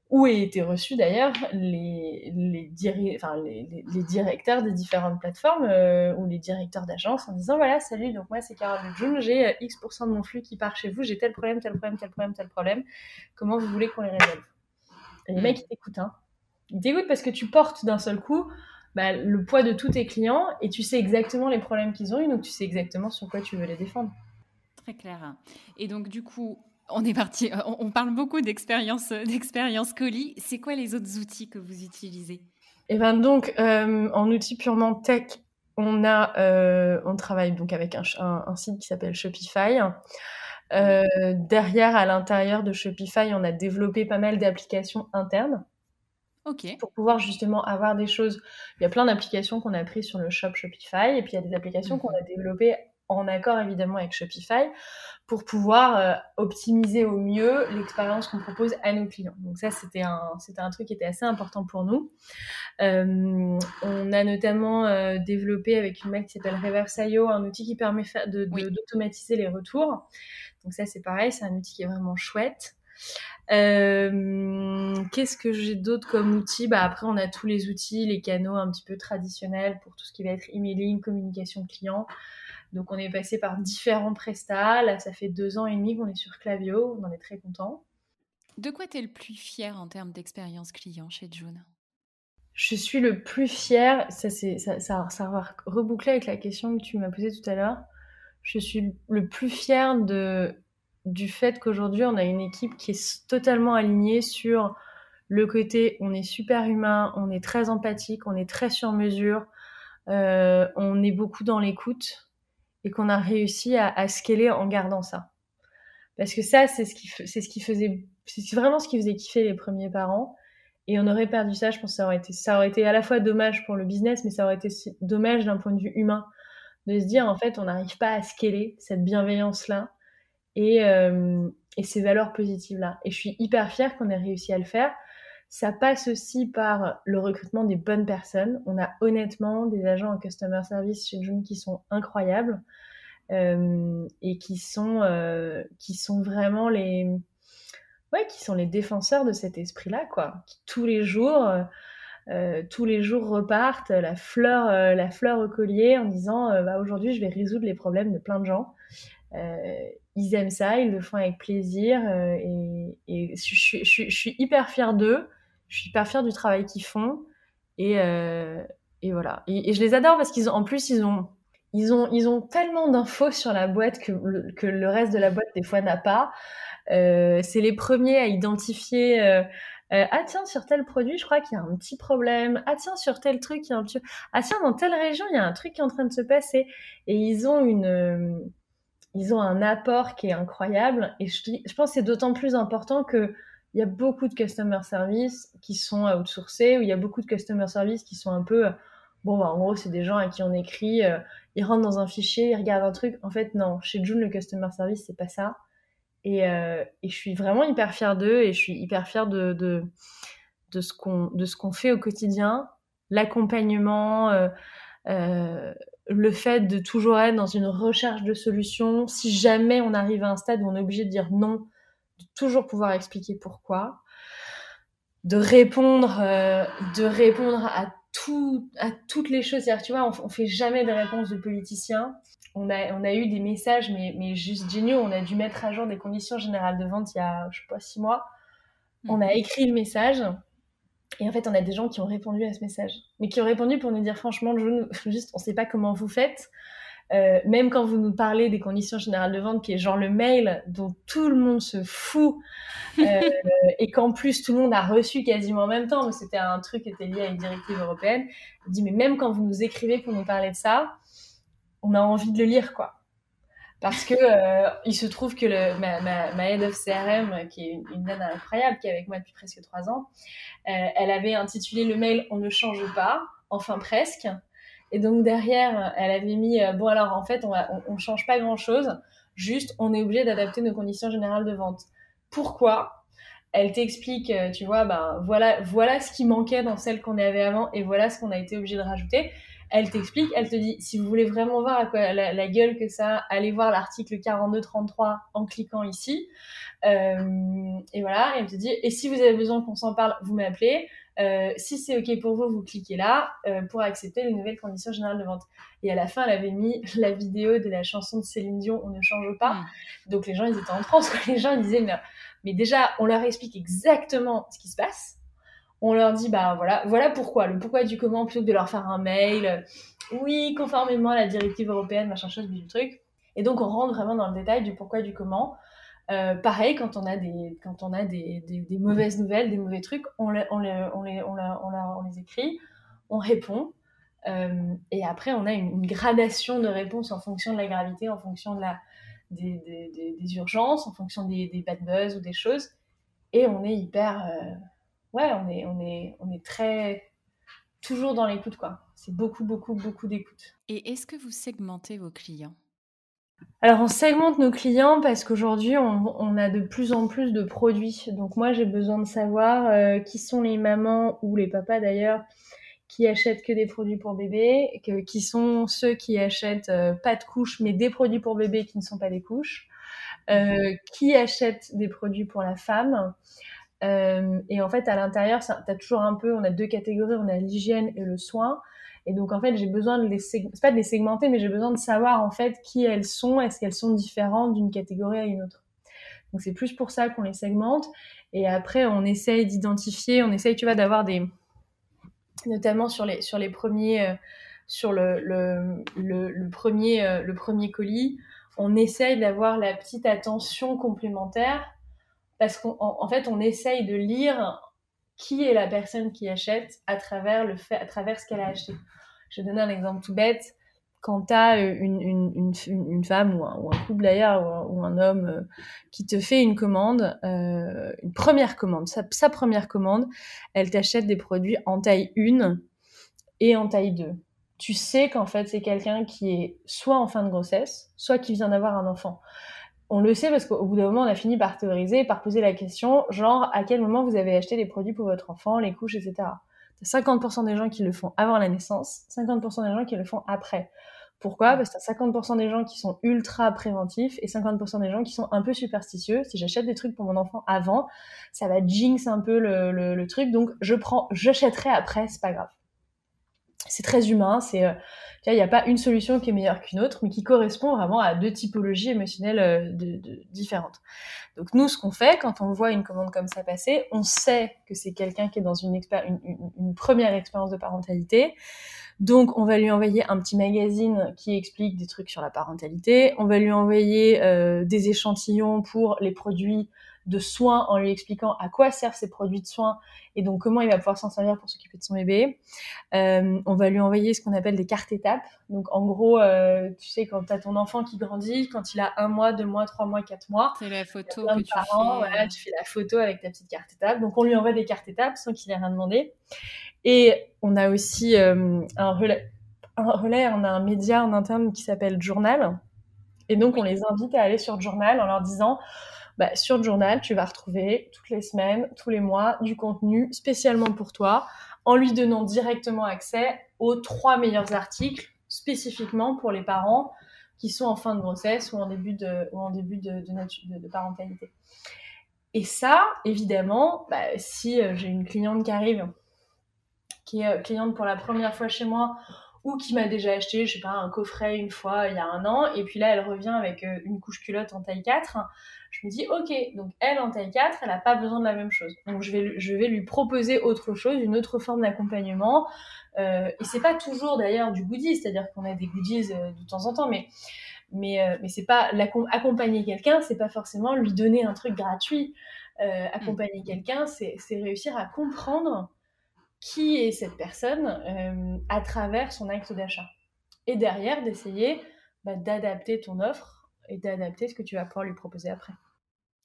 où aient été reçus d'ailleurs les, les, diri... enfin, les, les, directeurs des différentes plateformes euh, ou les directeurs d'agence en disant voilà salut donc moi c'est Carole June j'ai euh, X% de mon flux qui part chez vous j'ai tel problème tel problème tel problème tel problème. Comment vous voulez qu'on les résolve? Et les mecs ils t'écoutent hein. Il dégoûte parce que tu portes d'un seul coup bah, le poids de tous tes clients et tu sais exactement les problèmes qu'ils ont eu, donc tu sais exactement sur quoi tu veux les défendre. Très clair. Et donc, du coup, on est parti, on, parle beaucoup d'expérience, d'expérience colis. C'est quoi les autres outils que vous utilisez? Et eh ben donc, euh, en outils purement tech, on a, euh, on travaille donc avec un, un, site qui s'appelle Shopify. Euh, derrière, à l'intérieur de Shopify, on a développé pas mal d'applications internes. Pour pouvoir justement avoir des choses. Il y a plein d'applications qu'on a prises sur le shop Shopify et puis il y a des applications qu'on a mhm. développées en accord évidemment avec Shopify pour pouvoir euh, optimiser au mieux l'expérience qu'on propose à nos clients. Donc ça, c'était un, c'était un truc qui était assez important pour nous. Euh, on a notamment euh, développé avec une marque qui s'appelle Reverse.io un outil qui permet de, d'automatiser les retours. Donc ça, c'est pareil, c'est un outil qui est vraiment chouette. Euh, qu'est-ce que j'ai d'autre comme outils bah Après, on a tous les outils, les canaux un petit peu traditionnels pour tout ce qui va être emailing, communication client. Donc, on est passé par différents prestats. Là, ça fait deux ans et demi qu'on est sur Clavio. On en est très content. De quoi tu es le plus fier en termes d'expérience client chez June? Je suis le plus fier, ça, ça, ça, ça va reboucler avec la question que tu m'as posée tout à l'heure. Je suis le plus fier de du fait qu'aujourd'hui, on a une équipe qui est totalement alignée sur le côté on est super humain, on est très empathique, on est très sur mesure, euh, on est beaucoup dans l'écoute et qu'on a réussi à, à scaler en gardant ça. Parce que ça, c'est ce qui, c'est ce qui faisait, c'est vraiment ce qui faisait kiffer les premiers parents. Et on aurait perdu ça, je pense que ça aurait été, ça aurait été à la fois dommage pour le business, mais ça aurait été dommage d'un point de vue humain. De se dire, en fait, on n'arrive pas à scaler cette bienveillance-là et, euh, et ces valeurs positives-là. Et je suis hyper fière qu'on ait réussi à le faire. Ça passe aussi par le recrutement des bonnes personnes. On a honnêtement des agents en customer service chez June qui sont incroyables euh, et qui sont, euh, qui sont vraiment les, ouais, qui sont les défenseurs de cet esprit-là, quoi. Qui tous les jours, euh, tous les jours repartent la fleur, euh, la fleur au collier en disant, bah, aujourd'hui, je vais résoudre les problèmes de plein de gens. Euh, ils aiment ça, ils le font avec plaisir euh, et, je, suis hyper fière d'eux, je suis hyper fière du travail qu'ils font et, euh, et voilà. Et, je les adore parce qu'ils en plus, ils ont, ils ont, ils ont tellement d'infos sur la boîte que le, que le reste de la boîte des fois n'a pas. c'est les premiers à identifier. ah tiens sur tel produit je crois qu'il y a un petit problème ah tiens sur tel truc il y a un petit ah tiens dans telle région il y a un truc qui est en train de se passer et ils ont une ils ont un apport qui est incroyable. Et je, pense que c'est d'autant plus important que il y a beaucoup de customer service qui sont outsourcés, ou il y a beaucoup de customer service qui sont un peu, bon, bah, en gros, c'est des gens à qui on écrit, euh, ils rentrent dans un fichier, ils regardent un truc. En fait, non, chez June, le customer service, c'est pas ça. Et, euh, et, je suis vraiment hyper fière d'eux et je suis hyper fière de, de, de ce qu'on fait au quotidien, l'accompagnement, euh, euh le fait de toujours être dans une recherche de solutions, si jamais on arrive à un stade où on est obligé de dire non, de toujours pouvoir expliquer pourquoi, de répondre, euh, de répondre à tout, à toutes les choses. C'est-à-dire, tu vois, on, on, fait jamais des réponses de politiciens. On a, on a eu des messages, mais, mais juste géniaux. On a dû mettre à jour des conditions générales de vente il y a, je sais pas, six mois. On a écrit le message. Et en fait, on a des gens qui ont répondu à ce message, mais qui ont répondu pour nous dire franchement, juste, on ne sait pas comment vous faites. Euh, même quand vous nous parlez des conditions générales de vente, qui est genre le mail dont tout le monde se fout, euh, et qu'en plus tout le monde a reçu quasiment en même temps, mais c'était un truc qui était lié à une directive européenne. Dit mais même quand vous nous écrivez pour nous parler de ça, on a envie de le lire quoi parce que euh, il se trouve que le, ma, ma, ma, head of CRM, qui est une, une incroyable, qui est avec moi depuis presque trois ans, euh, elle avait intitulé le mail "On ne change pas", enfin presque. Et donc derrière, elle avait mis euh, bon alors en fait on, on change pas grand chose, juste on est obligé d'adapter nos conditions générales de vente. Pourquoi? Elle t'explique, euh, tu vois, ben voilà voilà ce qui manquait dans celle qu'on avait avant et voilà ce qu'on a été obligé de rajouter elle t'explique, elle te dit, si vous voulez vraiment voir à quoi la, gueule que ça, allez voir l'article 42-33 en cliquant ici. Euh, et voilà, elle te dit, et si vous avez besoin qu'on s'en parle, vous m'appelez. Euh, si c'est OK pour vous, vous cliquez là euh, pour accepter les nouvelles conditions générales de vente. Et à la fin, elle avait mis la vidéo de la chanson de Céline Dion, On ne change pas. Hmm. Donc les gens, ils étaient en transe. Les gens, ils disaient, mais, mais déjà, on leur explique exactement ce qui se passe on leur dit bah voilà, voilà pourquoi, le pourquoi du comment plutôt que de leur faire un mail. Oui, conformément à la directive européenne, machin chose, du truc. Et donc on rentre vraiment dans le détail du pourquoi du comment. Euh, pareil, quand on a des, mauvaises nouvelles, des mauvais trucs, on les, écrit, on répond. Euh, et après, on a une, gradation de réponse en fonction de la gravité, en fonction des, urgences, en fonction des, bad buzz ou des choses. Et on est hyper. Euh, ouais, on est, on, est, on est très. Toujours dans l'écoute, quoi. C'est beaucoup, beaucoup, beaucoup d'écoute. Et est-ce que vous segmentez vos clients? Alors on segmente nos clients parce qu'aujourd'hui on, a de plus en plus de produits. Donc moi j'ai besoin de savoir euh, qui sont les mamans ou les papas d'ailleurs qui achètent que des produits pour bébé, qui sont ceux qui achètent euh, pas de couches mais des produits pour bébé qui ne sont pas des couches, euh, qui achètent des produits pour la femme. Et en fait à l'intérieur, tu as toujours un peu, on a deux catégories, on a l'hygiène et le soin. Et donc, en fait, j'ai besoin de les, pas de les segmenter, mais j'ai besoin de savoir, en fait, qui elles sont, est-ce qu'elles sont différentes d'une catégorie à une autre? Donc, c'est plus pour ça qu'on les segmente. Et après, on essaye d'identifier, on essaye, tu vois, d'avoir des, notamment sur les, sur les premiers, euh, sur le, le, premier, euh, le premier colis, on essaye d'avoir la petite attention complémentaire parce qu'en en fait, on essaye de lire qui est la personne qui achète à travers, le fait, à travers ce qu'elle a acheté. Je vais donner un exemple tout bête. Quand tu as une, une, femme ou un, ou un couple d'ailleurs ou, un homme euh, qui te fait une commande, euh, une première commande, sa, sa première commande, elle t'achète des produits en taille 1 et en taille 2. Tu sais qu'en fait c'est quelqu'un qui est soit en fin de grossesse, soit qui vient d'avoir un enfant on le sait parce qu'au bout d'un moment, on a fini par théoriser, par poser la question, genre, à quel moment vous avez acheté les produits pour votre enfant, les couches, etc. T'as 50% des gens qui le font avant la naissance, 50% des gens qui le font après. Pourquoi? Parce que t'as 50% des gens qui sont ultra préventifs et 50% des gens qui sont un peu superstitieux. Si j'achète des trucs pour mon enfant avant, ça va jinx un peu le, le truc. Donc, je prends, j'achèterai après, c'est pas grave. C'est très humain, c'est euh, il n'y a pas une solution qui est meilleure qu'une autre, mais qui correspond vraiment à deux typologies émotionnelles euh, différentes. Donc nous, ce qu'on fait quand on voit une commande comme ça passer, on sait que c'est quelqu'un qui est dans une, une, première expérience de parentalité. Donc on va lui envoyer un petit magazine qui explique des trucs sur la parentalité. On va lui envoyer euh, des échantillons pour les produits de soins en lui expliquant à quoi servent ces produits de soins et donc comment il va pouvoir s'en servir pour s'occuper de son bébé. Euh, on va lui envoyer ce qu'on appelle des cartes étapes. Donc en gros, euh, tu sais, quand tu as ton enfant qui grandit, quand il a un mois, deux mois, trois mois, quatre mois, c'est la photo que tu fais. Voilà, tu fais la photo avec ta petite carte étape. Donc on lui envoie des cartes étapes sans qu'il ait rien demandé. Et on a aussi euh, un relais. Un relais, on a un média en interne qui s'appelle Journal. Et donc, on les invite à aller sur Journal en leur disant bah, sur le journal, tu vas retrouver toutes les semaines, tous les mois, du contenu spécialement pour toi, en lui donnant directement accès aux trois meilleurs articles spécifiquement pour les parents qui sont en fin de grossesse ou en début de, parentalité. Et ça, évidemment, bah, si euh, j'ai une cliente qui arrive, qui est euh, cliente pour la première fois chez moi, ou qui m'a déjà acheté, je sais pas, un coffret une fois il y a un an, et puis là elle revient avec euh, une couche culotte en taille 4, je me dis, ok, donc elle en taille 4, elle n'a pas besoin de la même chose. Donc je vais, je vais lui proposer autre chose, une autre forme d'accompagnement. Euh, et c'est pas toujours d'ailleurs du goodies, c'est-à-dire qu'on a des goodies euh, de temps en temps, mais mais euh, mais c'est pas accompagner quelqu'un, c'est pas forcément lui donner un truc gratuit. Euh, accompagner mm. quelqu'un, c'est réussir à comprendre qui est cette personne euh, à travers son acte d'achat. Et derrière, d'essayer bah, d'adapter ton offre et d'adapter ce que tu vas pouvoir lui proposer après.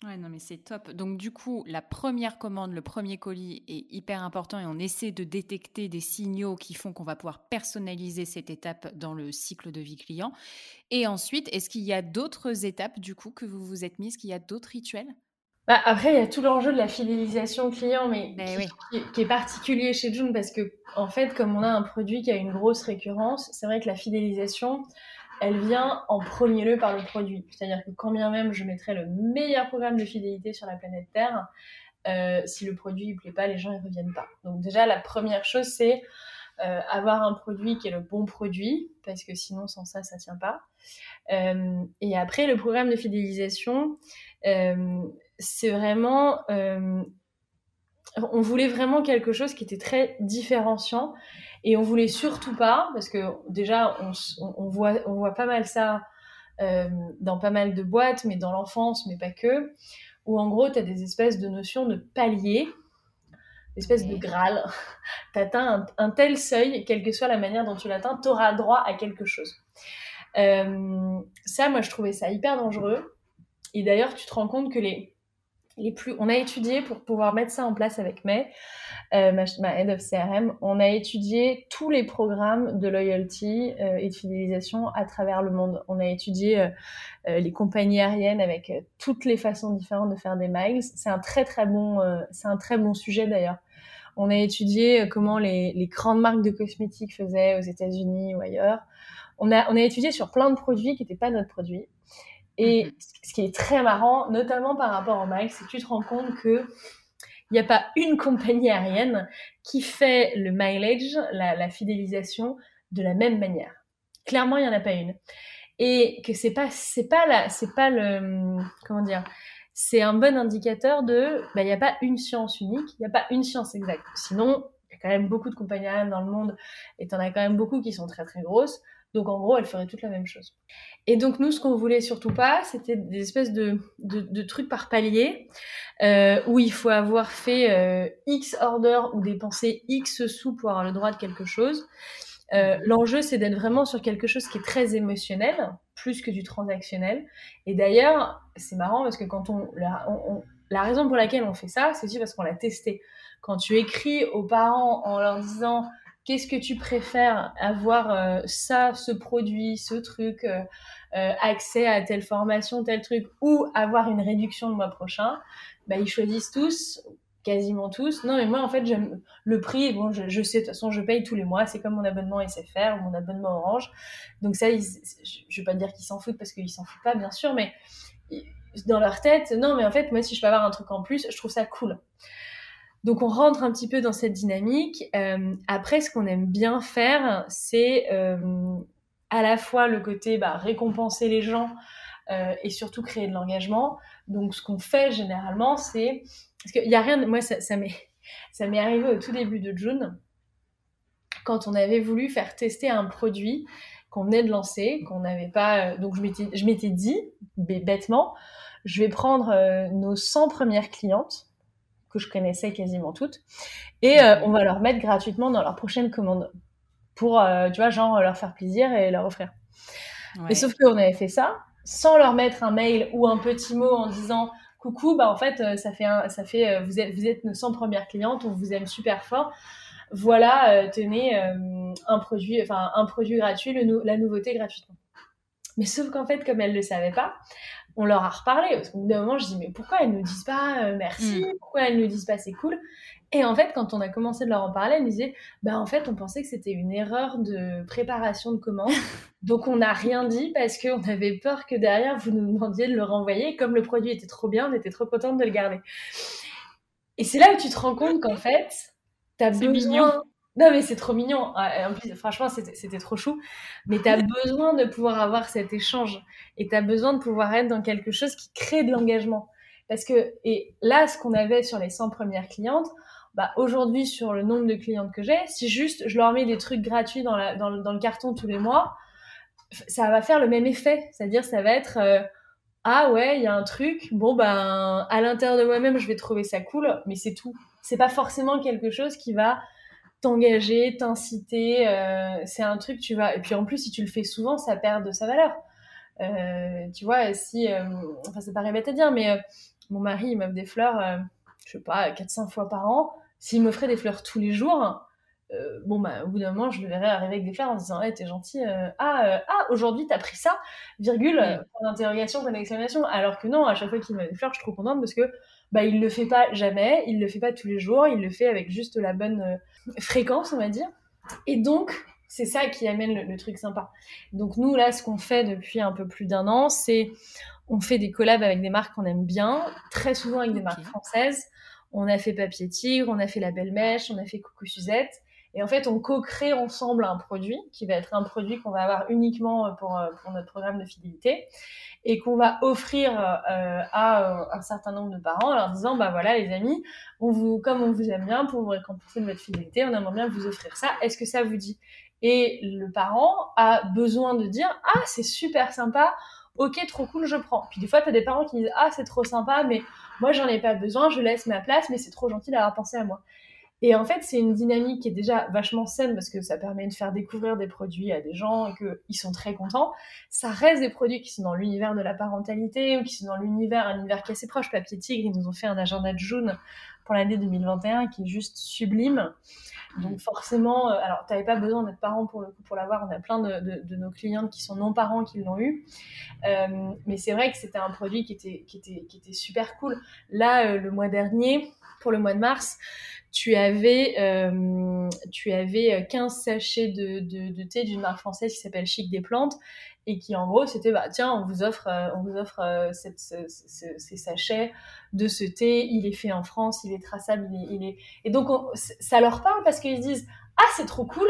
Ouais, non, mais c'est top. Donc, du coup, la première commande, le premier colis est hyper important et on essaie de détecter des signaux qui font qu'on va pouvoir personnaliser cette étape dans le cycle de vie client. Et ensuite, est-ce qu'il y a d'autres étapes, du coup, que vous vous êtes mises Qu'il y a d'autres rituels? Bah, Après, il y a tout l'enjeu de la fidélisation client, mais ben qui, qui, est particulier chez June parce que, en fait, comme on a un produit qui a une grosse récurrence, c'est vrai que la fidélisation, elle vient en premier lieu par le produit. C'est-à-dire que quand bien même je mettrais le meilleur programme de fidélité sur la planète Terre, euh, si le produit ne plaît pas, les gens ne reviennent pas. Donc déjà, la première chose, c'est euh, avoir un produit qui est le bon produit, parce que sinon, sans ça, ça ne tient pas. Euh, et après, le programme de fidélisation, c'est vraiment on voulait vraiment quelque chose qui était très différenciant et on voulait surtout pas, parce que déjà on, voit, on voit pas mal ça euh, dans pas mal de boîtes, mais dans l'enfance, mais pas que, où en gros tu as des espèces de notions de paliers, espèces de graal. tu atteins un, tel seuil, quelle que soit la manière dont tu l'atteins, tu auras droit à quelque chose. Euh, ça, moi je trouvais ça hyper dangereux. Et d'ailleurs, tu te rends compte que les, on a étudié pour pouvoir mettre ça en place avec May, euh, ma, head of CRM, on a étudié tous les programmes de loyalty euh, et de fidélisation à travers le monde. On a étudié euh, les compagnies aériennes avec toutes les façons différentes de faire des miles. C'est un très très bon, c'est un très bon sujet d'ailleurs. On a étudié comment les, les grandes marques de cosmétiques faisaient aux États-Unis ou ailleurs. On a, on a étudié sur plein de produits qui n'étaient pas notre produit. Et mhm. ce qui est très marrant, notamment par rapport au miles, c'est que tu te rends compte que il n'y a pas une compagnie aérienne qui fait le mileage, la, fidélisation, de la même manière. Clairement, il n'y en a pas une. Et que c'est pas, c'est pas la, c'est pas le, comment dire, c'est un bon indicateur de, bah, il n'y a pas une science unique, il n'y a pas une science exacte. Sinon, il y a quand même beaucoup de compagnies aériennes dans le monde, et en as quand même beaucoup qui sont très très grosses. Donc en gros, elles feraient toutes la même chose. Et donc nous, ce qu'on voulait surtout pas, c'était des espèces de, trucs par palier, euh, où il faut avoir fait euh, X order ou dépenser X sous pour avoir le droit de quelque chose. Euh, l'enjeu, c'est d'être vraiment sur quelque chose qui est très émotionnel, plus que du transactionnel. Et d'ailleurs, c'est marrant parce que quand on la, la raison pour laquelle on fait ça, c'est aussi parce qu'on l'a testé. Quand tu écris aux parents en leur disant qu'est-ce que tu préfères avoir euh, ça, ce produit, ce truc, euh, euh, accès à telle formation, tel truc, ou avoir une réduction le mois prochain, bah, ils choisissent tous, quasiment tous. Non, mais moi, en fait, j'aime le prix. Bon, je, sais, de toute façon, je paye tous les mois. C'est comme mon abonnement SFR ou mon abonnement Orange. Donc ça, je je vais pas dire qu'ils s'en foutent parce qu'ils s'en foutent pas, bien sûr, mais dans leur tête, non, mais en fait, moi, si je peux avoir un truc en plus, je trouve ça cool. Donc on rentre un petit peu dans cette dynamique. Euh, après, ce qu'on aime bien faire, c'est euh, à la fois le côté bah, récompenser les gens euh, et surtout créer de l'engagement. Donc ce qu'on fait généralement, c'est parce qu'il n'y a rien. De... Moi, ça, ça m'est arrivé au tout début de June quand on avait voulu faire tester un produit qu'on venait de lancer, qu'on n'avait pas. Donc je m'étais dit bêtement, je vais prendre nos 100 premières clientes que je connaissais quasiment toutes. Et euh, on va leur mettre gratuitement dans leur prochaine commande pour, euh, tu vois, genre leur faire plaisir et leur offrir. Mais sauf qu'on avait fait ça sans leur mettre un mail ou un petit mot en disant coucou, bah en fait, euh, ça fait, un, ça fait vous, êtes, vous êtes nos 100 premières clientes, on vous aime super fort. Voilà, tenez un produit, enfin un produit gratuit, le la nouveauté gratuitement. Mais sauf qu'en fait, comme elles ne le savaient pas, on leur a reparlé. Parce qu'au bout d'un moment, je dis, mais pourquoi elles nous disent pas euh, merci mm. Pourquoi elles nous disent pas c'est cool Et en fait, quand on a commencé de leur en parler, elles nous disaient, bah en fait, on pensait que c'était une erreur de préparation de commande. donc on n'a rien dit parce qu'on avait peur que derrière, vous nous demandiez de le renvoyer. Comme le produit était trop bien, on était trop contente de le garder. Et c'est là où tu te rends compte qu'en fait, tu as besoin... Mignon. Non, mais c'est trop mignon. Ah, en plus, franchement, c'était trop chou. Mais tu as besoin de pouvoir avoir cet échange. Et tu as besoin de pouvoir être dans quelque chose qui crée de l'engagement. Parce que, et là, ce qu'on avait sur les 100 premières clientes, bah, aujourd'hui, sur le nombre de clientes que j'ai, si juste je leur mets des trucs gratuits dans, la, dans, le carton tous les mois, ça va faire le même effet. C'est-à-dire, ça va être, euh, ah ouais, il y a un truc, bon, ben, à l'intérieur de moi-même, je vais trouver ça cool, mais c'est tout. C'est pas forcément quelque chose qui va t'engager, t'inciter. Euh, c'est un truc, tu vas. Et puis en plus, si tu le fais souvent, ça perd de sa valeur. Euh, tu vois, si. Euh, enfin, ça paraît bête à dire, mais mon mari, il m'offre des fleurs, je sais pas, 400 fois par an. S'il m'offrait des fleurs tous les jours, bon, bah, au bout d'un moment, je le verrais arriver avec des fleurs en disant, hey, t'es gentil. ah, ah aujourd'hui, t'as pris ça, virgule, point d'interrogation, point d'exclamation. Alors que non, à chaque fois qu'il m'a des fleurs, je suis trop contente parce que bah, il le fait pas jamais, il le fait pas tous les jours, il le fait avec juste la bonne euh, fréquence, on va dire. Et donc, c'est ça qui amène le, truc sympa. Donc nous, là, ce qu'on fait depuis un peu plus d'un an, c'est on fait des collabs avec des marques qu'on aime bien, très souvent avec des marques françaises. On a fait Papier Tigre, on a fait La Belle Mèche, on a fait Coucou Suzette. Et en fait, on co-crée ensemble un produit qui va être un produit qu'on va avoir uniquement pour, pour notre programme de fidélité et qu'on va offrir euh, à un certain nombre de parents en leur disant bah voilà les amis, comme on vous aime bien pour vous récompenser de votre fidélité, on aimerait bien vous offrir ça. Est-ce que ça vous dit? Et le parent a besoin de dire ah c'est super sympa, ok trop cool je prends. Puis des fois tu as des parents qui disent ah c'est trop sympa mais moi j'en ai pas besoin, je laisse ma place mais c'est trop gentil d'avoir pensé à moi. Et en fait, c'est une dynamique qui est déjà vachement saine parce que ça permet de faire découvrir des produits à des gens et qu'ils sont très contents. Ça reste des produits qui sont dans l'univers de la parentalité ou qui sont dans l'univers, un univers qui est assez proche. Papier Tigre, ils nous ont fait un agenda de June pour l'année 2021 qui est juste sublime. Donc forcément, euh, alors tu n'avais pas besoin d'être parent pour le coup pour l'avoir. On a plein de, de, nos clientes qui sont non parents qui l'ont eu. Euh, mais c'est vrai que c'était un produit qui était, qui était, qui était super cool. Là, euh, le mois dernier, pour le mois de mars, tu avais, euh, tu avais 15 sachets de, de, thé d'une marque française qui s'appelle Chic des Plantes et qui en gros c'était bah tiens on vous offre euh, on vous offre euh, ces sachets de ce thé il est fait en France il est traçable il est, et donc ça leur parle parce qu'ils disent ah c'est trop cool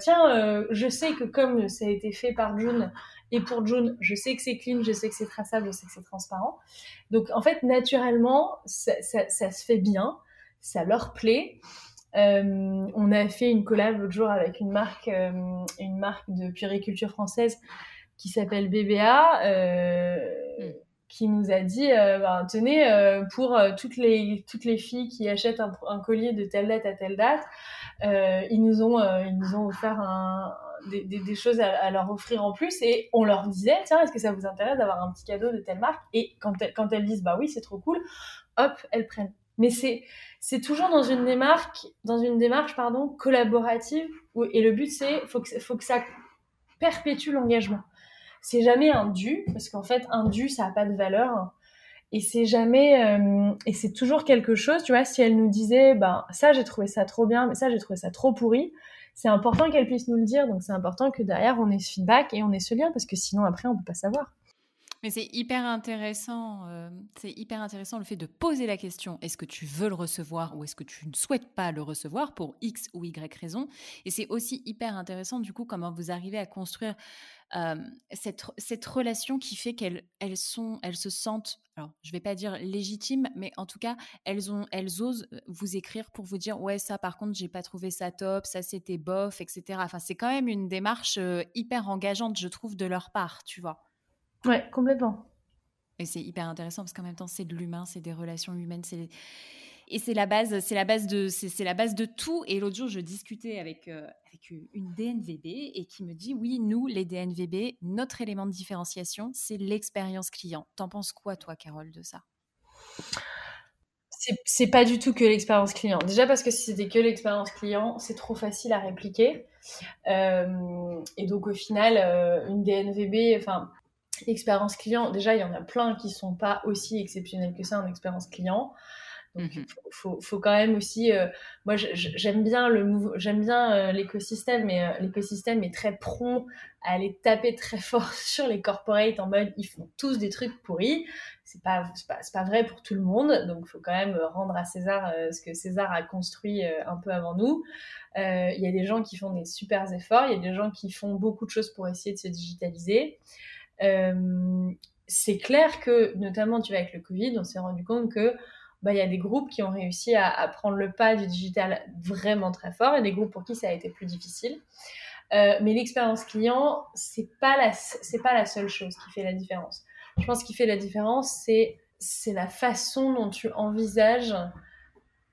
tiens je sais que comme ça a été fait par June et pour June je sais que c'est clean je sais que c'est traçable je sais que c'est transparent donc en fait naturellement ça se fait bien ça leur plaît. Euh, on a fait une collab l'autre jour avec une marque, euh, une marque de puériculture française qui s'appelle BBA, euh, mm. qui nous a dit ben, tenez, pour toutes, les, toutes les filles qui achètent un, collier de telle date à telle date, ils, nous ont, ils nous ont offert un, des, choses à, leur offrir en plus et on leur disait tiens, est-ce que ça vous intéresse d'avoir un petit cadeau de telle marque? Et quand, quand elles disent bah oui, c'est trop cool, hop, elles prennent. Mais c'est c'est toujours dans une démarche dans une démarche pardon collaborative et le but c'est faut que faut que ça perpétue l'engagement. C'est jamais un dû parce qu'en fait un dû ça a pas de valeur. Et c'est jamais euh, et c'est toujours quelque chose tu vois si elle nous disait ben ça j'ai trouvé ça trop bien mais ça j'ai trouvé ça trop pourri c'est important qu'elle puisse nous le dire. Donc c'est important que derrière on ait ce feedback et on ait ce lien parce que sinon après on peut pas savoir mais c'est hyper intéressant, euh, c'est hyper intéressant le fait de poser la question est-ce que tu veux le recevoir ou est-ce que tu ne souhaites pas le recevoir pour X ou Y raison Et c'est aussi hyper intéressant du coup comment vous arrivez à construire euh, cette, cette relation qui fait qu'elles elles se sentent, alors je vais pas dire légitimes, mais en tout cas elles ont, elles osent euh, vous écrire pour vous dire ouais ça par contre j'ai pas trouvé ça top, ça c'était bof, etc. Enfin c'est quand même une démarche hyper engageante je trouve de leur part, tu vois. Ouais, complètement. Et c'est hyper intéressant parce qu'en même temps, c'est de l'humain, c'est des relations humaines, c'est et c'est la base, c'est la base de, c'est la base de tout. Et l'autre jour, je discutais avec euh, avec une DNVB et qui me dit oui, nous, les DNVB, notre élément de différenciation, c'est l'expérience client. T'en penses quoi, toi, Carole, de ça? C'est pas du tout que l'expérience client. Déjà parce que si c'était que l'expérience client, c'est trop facile à répliquer. Euh, et donc au final, euh, une DNVB, enfin L'expérience client, déjà, il y en a plein qui sont pas aussi exceptionnels que ça en expérience client. Donc, il mhm. faut, faut, quand même aussi. Euh, moi, j'aime bien le j'aime bien euh, l'écosystème, mais euh, l'écosystème est très prompt à aller taper très fort sur les corporates en mode ils font tous des trucs pourris. C'est pas pas, pas vrai pour tout le monde, donc il faut quand même rendre à César ce que César a construit un peu avant nous. Il y a des gens qui font des super efforts, il y a des gens qui font beaucoup de choses pour essayer de se digitaliser. Euh, c'est clair que, notamment, avec le Covid, on s'est rendu compte que bah, il y a des groupes qui ont réussi à, prendre le pas du digital vraiment très fort et des groupes pour qui ça a été plus difficile. Euh, mais l'expérience client, c'est pas pas la seule chose qui fait la différence. Je pense qu'il fait la différence, c'est la façon dont tu envisages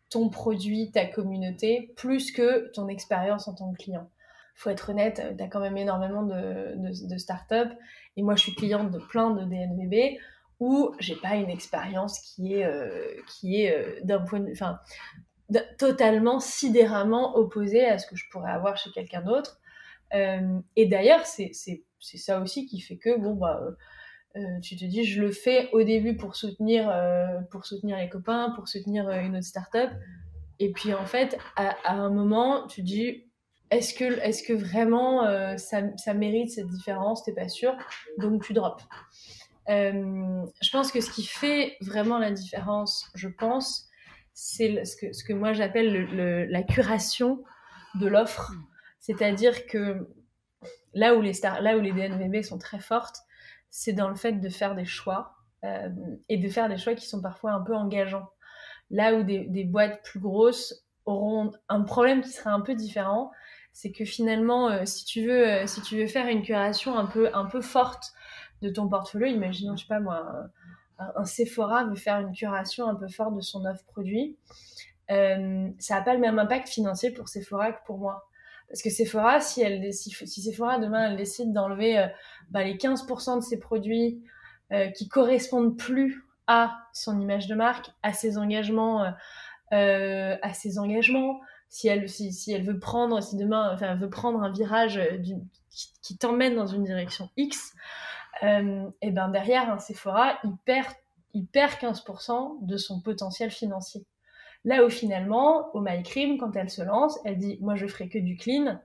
ton produit, ta communauté, plus que ton expérience en tant que client faut être honnête, tu as quand même énormément de, de, startups. Et moi, je suis cliente de plein de DNVB où j'ai pas une expérience qui est, euh, qui est euh, d'un point de enfin, totalement sidéramment opposée à ce que je pourrais avoir chez quelqu'un d'autre. Euh, et d'ailleurs, c'est ça aussi qui fait que, bon, bah, tu te dis, je le fais au début pour soutenir, pour soutenir les copains, pour soutenir une autre startup. Et puis, en fait, à, à un moment, tu dis, est-ce que, est que vraiment euh, ça, mérite cette différence? T'es pas sûr, donc tu drops. Euh, je pense que ce qui fait vraiment la différence, je pense, c'est ce que, moi j'appelle la curation de l'offre. C'est-à-dire que là où les stars, là où les DNVB sont très fortes, c'est dans le fait de faire des choix euh, et de faire des choix qui sont parfois un peu engageants. Là où des, des boîtes plus grosses auront un problème qui sera un peu différent, c'est que finalement, euh, si tu veux, euh, si tu veux faire une curation un peu, un peu forte de ton portfolio, imaginons, je sais pas moi, un, Sephora veut faire une curation un peu forte de son offre produit, euh, ça n'a pas le même impact financier pour Sephora que pour moi. Parce que Sephora, si, elle, si, si Sephora demain elle décide d'enlever bah, les 15% de ses produits qui correspondent plus à son image de marque, à ses engagements, à ses engagements, si elle, si, elle veut prendre, si demain, enfin, elle veut prendre un virage euh, qui, t'emmène dans une direction X, euh, et ben derrière un Sephora, il perd, il perd 15% de son potentiel financier. Là où finalement, au MyCream, quand elle se lance, elle dit moi je ferai que du clean,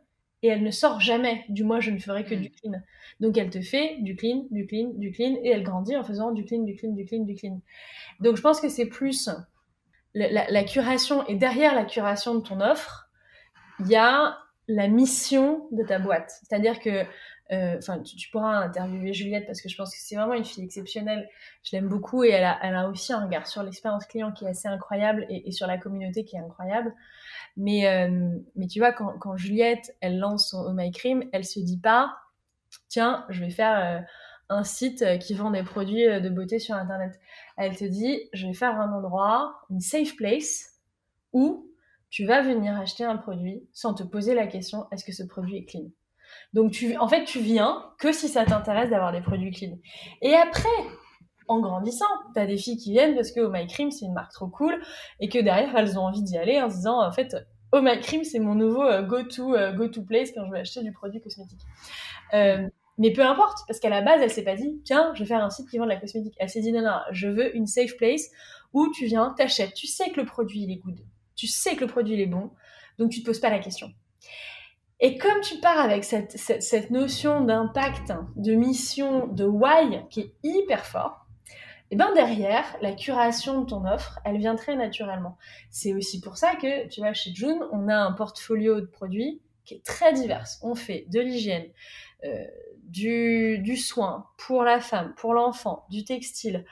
et elle ne sort jamais du moi je ne ferai que mm. du clean. Donc elle te fait du clean, du clean, du clean, et elle grandit en faisant du clean, du clean, du clean, du clean. Donc je pense que c'est plus la, curation et derrière la curation de ton offre, il y a la mission de ta boîte. C'est-à-dire que, euh, enfin, tu, pourras interviewer Juliette parce que je pense que c'est vraiment une fille exceptionnelle. Je l'aime beaucoup et elle a, aussi un regard sur l'expérience client qui est assez incroyable et, sur la communauté qui est incroyable. Mais, euh, mais tu vois, quand, quand, Juliette, elle lance son Oh My Cream, elle se dit pas, tiens, je vais faire euh, un site qui vend des produits de beauté sur Internet. Elle te dit, je vais faire un endroit, une safe place, où tu vas venir acheter un produit sans te poser la question, est-ce que ce produit est clean? Donc, tu, en fait, tu viens que si ça t'intéresse d'avoir des produits clean. Et après, en grandissant, tu as des filles qui viennent parce que Oh My Cream, c'est une marque trop cool, et que derrière, elles ont envie d'y aller en se disant, en fait, Oh My Cream, c'est mon nouveau euh, go-to euh, go -to place quand je veux acheter du produit cosmétique. Euh, mais peu importe, parce qu'à la base, elle s'est pas dit, tiens, je vais faire un site qui vend de la cosmétique. Elle s'est dit, non, non, je veux une safe place où tu viens, t'achètes, tu sais que le produit, il est good, tu sais que le produit, il est bon, donc tu te poses pas la question. Et comme tu pars avec cette, cette, notion d'impact, de mission, de why qui est hyper fort, et eh ben derrière, la curation de ton offre, elle vient très naturellement. C'est aussi pour ça que, tu vois, chez June, on a un portfolio de produits qui est très divers. On fait de l'hygiène, euh, du, soin pour la femme, pour l'enfant, du textile.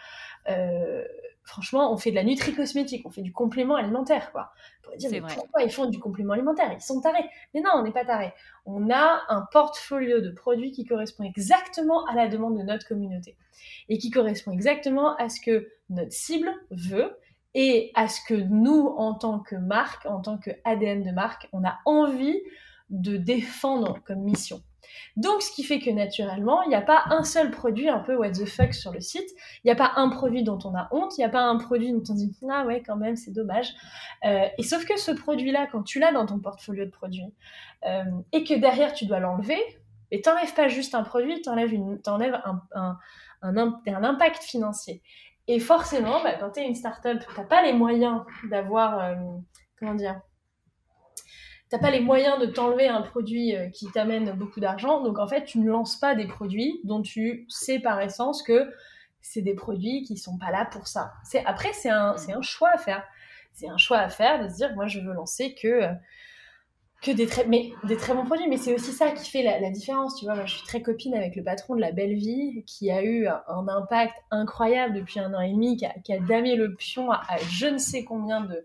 Euh, franchement, on fait de la nutri-cosmétique, on fait du complément alimentaire, quoi. On pourrait dire, mais pourquoi ils font du complément alimentaire? Ils sont tarés. Mais non, on n'est pas tarés. On a un portfolio de produits qui correspond exactement à la demande de notre communauté et qui correspond exactement à ce que notre cible veut et à ce que nous, en tant que marque, en tant que ADN de marque, on a envie de défendre comme mission. Donc, ce qui fait que naturellement, il n'y a pas un seul produit un peu what the fuck sur le site. Il n'y a pas un produit dont on a honte. Il n'y a pas un produit dont on dit ah ouais quand même c'est dommage. Euh, et sauf que ce produit-là, quand tu l'as dans ton portfolio de produits euh, et que derrière tu dois l'enlever, et t'enlèves pas juste un produit, t'enlèves un, impact financier. Et forcément, bah, quand tu es une startup, t'as pas les moyens d'avoir, euh, comment dire, t'as pas les moyens de t'enlever un produit euh, qui t'amène beaucoup d'argent. Donc en fait, tu ne lances pas des produits dont tu sais par essence que c'est des produits qui sont pas là pour ça. C'est après c'est un c'est un choix à faire. C'est un choix à faire de se dire moi je veux lancer que euh, que des très mais des très bons produits mais c'est aussi ça qui fait la, différence tu vois moi je suis très copine avec le patron de la Belle Vie qui a eu un, impact incroyable depuis un an et demi qui a, qui a damé le pion à je ne sais combien de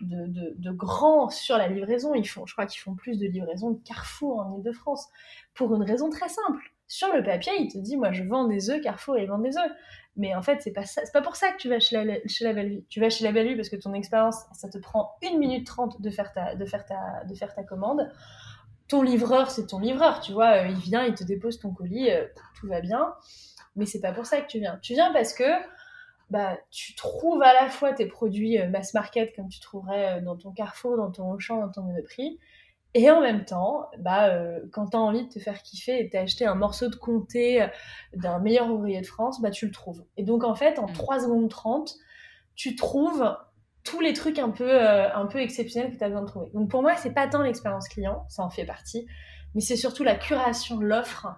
de, de, grands sur la livraison. Ils font, je crois qu'ils font plus de livraison de Carrefour en Ile-de-France. Pour une raison très simple. Sur le papier, il te dit, moi, je vends des œufs, Carrefour, il vend des œufs. Mais en fait, c'est pas ça, c'est pas pour ça que tu vas chez la, chez la. Tu vas chez la Belle Vie parce que ton expérience, ça te prend une minute trente de faire ta, de faire ta, de faire ta commande. Ton livreur, c'est ton livreur, tu vois, euh, il vient, il te dépose ton colis, euh, tout va bien. Mais c'est pas pour ça que tu viens. Tu viens parce que bah, tu trouves à la fois tes produits euh, mass market comme tu trouverais euh, dans ton Carrefour, dans ton Auchan, dans ton Monoprix, et en même temps, bah, euh, quand tu as envie de te faire kiffer et t'as acheté un morceau de comté d'un meilleur ouvrier de France, bah, tu le trouves. Et donc en fait, en 3 mm. secondes 30, tu trouves tous les trucs un peu, un peu exceptionnels que tu as besoin de trouver. Donc pour moi, c'est pas tant l'expérience client, ça en fait partie, mais c'est surtout la curation de l'offre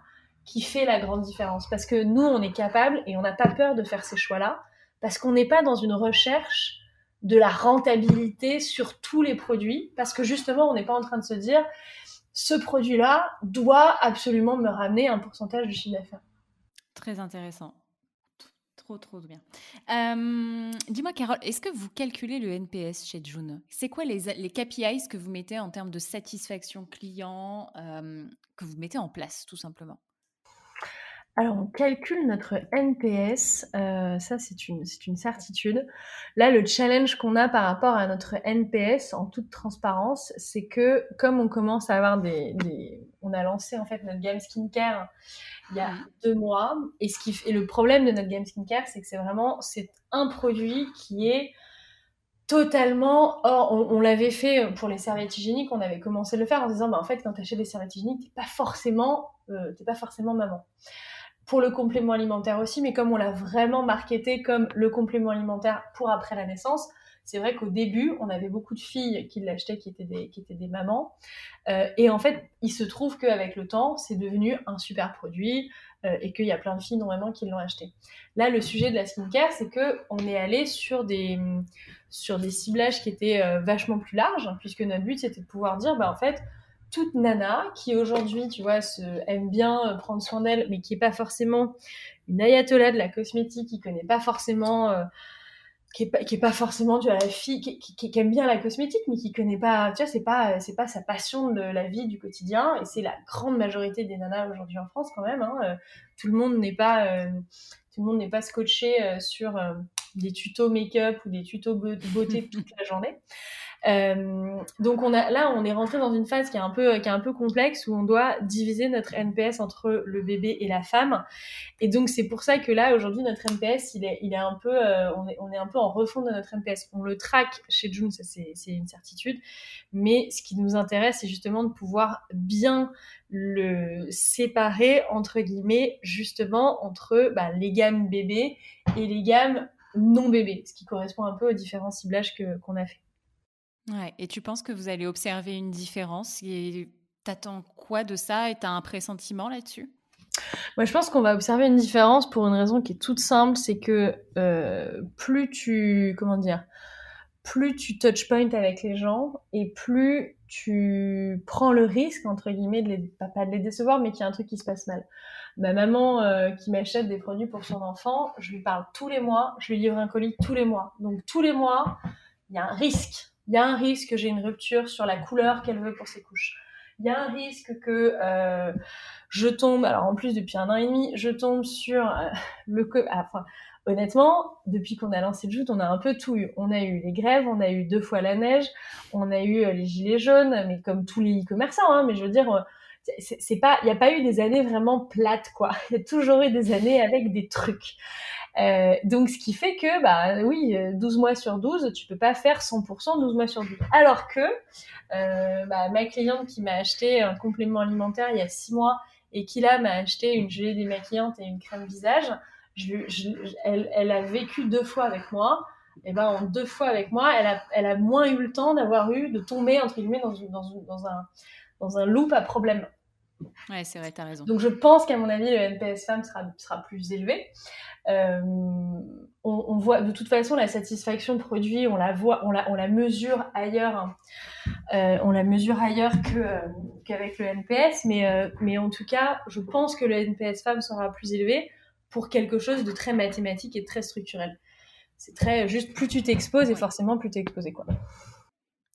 qui fait la grande différence. Parce que nous, on est capable et on n'a pas peur de faire ces choix-là parce qu'on n'est pas dans une recherche de la rentabilité sur tous les produits parce que justement, on n'est pas en train de se dire ce produit-là doit absolument me ramener un pourcentage du chiffre d'affaires. Très intéressant. Trop, trop bien. Euh, dis-moi, Carole, est-ce que vous calculez le NPS chez June? C'est quoi les, KPIs que vous mettez en termes de satisfaction client, euh, que vous mettez en place, tout simplement? Alors, on calcule notre NPS, euh, ça c'est une, une certitude. Là, le challenge qu'on a par rapport à notre NPS, en toute transparence, c'est que comme on commence à avoir des, des, On a lancé en fait notre gamme skincare il y a deux mois, et, ce qui, et le problème de notre gamme skincare, c'est que c'est vraiment c'est un produit qui est totalement or on, l'avait fait pour les serviettes hygiéniques on avait commencé à le faire en disant bah en fait quand tu achètes des serviettes hygiéniques t'es pas forcément euh, t'es pas forcément maman pour le complément alimentaire aussi, mais comme on l'a vraiment marketé comme le complément alimentaire pour après la naissance, c'est vrai qu'au début, on avait beaucoup de filles qui l'achetaient, qui étaient des, qui étaient des mamans. Euh, et en fait, il se trouve qu'avec le temps, c'est devenu un super produit euh, et qu'il y a plein de filles normalement qui l'ont acheté. Là, le sujet de la skincare, c'est que on est allé sur des sur des ciblages qui étaient euh, vachement plus larges, puisque notre but c'était de pouvoir dire, bah en fait, toute nana qui aujourd'hui, tu vois, se, aime bien euh, prendre soin d'elle, mais qui est pas forcément une ayatollah de la cosmétique, qui connaît pas forcément, euh, qui, est pas, qui est pas forcément, tu vois, la fille qui, qui, aime bien la cosmétique, mais qui connaît pas, tu vois, c'est pas, c'est pas sa passion de la vie du quotidien, et c'est la grande majorité des nanas aujourd'hui en France quand même. Hein, euh, tout le monde n'est pas, tout le monde n'est pas scotché sur des tutos make-up ou des tutos beauté toute la journée. Euh, donc on a, là, on est rentré dans une phase qui est un peu, qui est un peu complexe où on doit diviser notre NPS entre le bébé et la femme. Et donc c'est pour ça que là aujourd'hui notre NPS, il est, il est un peu, euh, on, est, on est un peu en refonte de notre NPS. On le traque chez June, ça c'est, une certitude. Mais ce qui nous intéresse, c'est justement de pouvoir bien le séparer entre guillemets justement entre bah, les gammes bébés et les gammes non bébés, ce qui correspond un peu aux différents ciblages que, qu'on a fait. Et tu penses que vous allez observer une différence et t'attends quoi de ça et t'as un pressentiment là-dessus? Moi, je pense qu'on va observer une différence pour une raison qui est toute simple, c'est que euh, plus tu, comment dire, plus tu touch point avec les gens et plus tu prends le risque entre guillemets de les, pas, de les décevoir, mais qu'il y a un truc qui se passe mal. Ma maman euh, qui m'achète des produits pour son enfant, je lui parle tous les mois, je lui livre un colis tous les mois. Donc tous les mois, il y a un risque il y a un risque que j'ai une rupture sur la couleur qu'elle veut pour ses couches. Il y a un risque que euh, je tombe, alors en plus depuis un an et demi, je tombe sur euh, le... Ah, enfin, honnêtement, depuis qu'on a lancé le joute, on a un peu tout eu. On a eu les grèves, on a eu deux fois la neige, on a eu euh, les gilets jaunes, mais comme tous les e-commerçants, hein, mais je veux dire, c'est pas, il n'y a pas eu des années vraiment plates, quoi. Il y a toujours eu des années avec des trucs. Euh, donc, ce qui fait que, bah oui, 12 mois sur 12, tu peux pas faire 100% 12 mois sur 12. Alors que euh, bah, ma cliente qui m'a acheté un complément alimentaire il y a 6 mois et qui là m'a acheté une gelée démaquillante et une crème visage, je, elle, elle, a vécu deux fois avec moi. Et ben en deux fois avec moi, elle a, elle a moins eu le temps d'avoir eu, de tomber entre guillemets dans, une, dans, une, dans un dans un loop à problème. Ouais, c'est vrai, tu as raison. Donc je pense qu'à mon avis, le NPS femme sera, sera plus élevé. Euh, on, voit de toute façon la satisfaction produit, on la voit, on la, on la mesure ailleurs, euh, on la mesure ailleurs que euh, qu'avec le NPS, mais mais en tout cas, je pense que le NPS femme sera plus élevé pour quelque chose de très mathématique et très structurel. C'est très juste plus tu t'exposes et forcément plus tu es exposé quoi.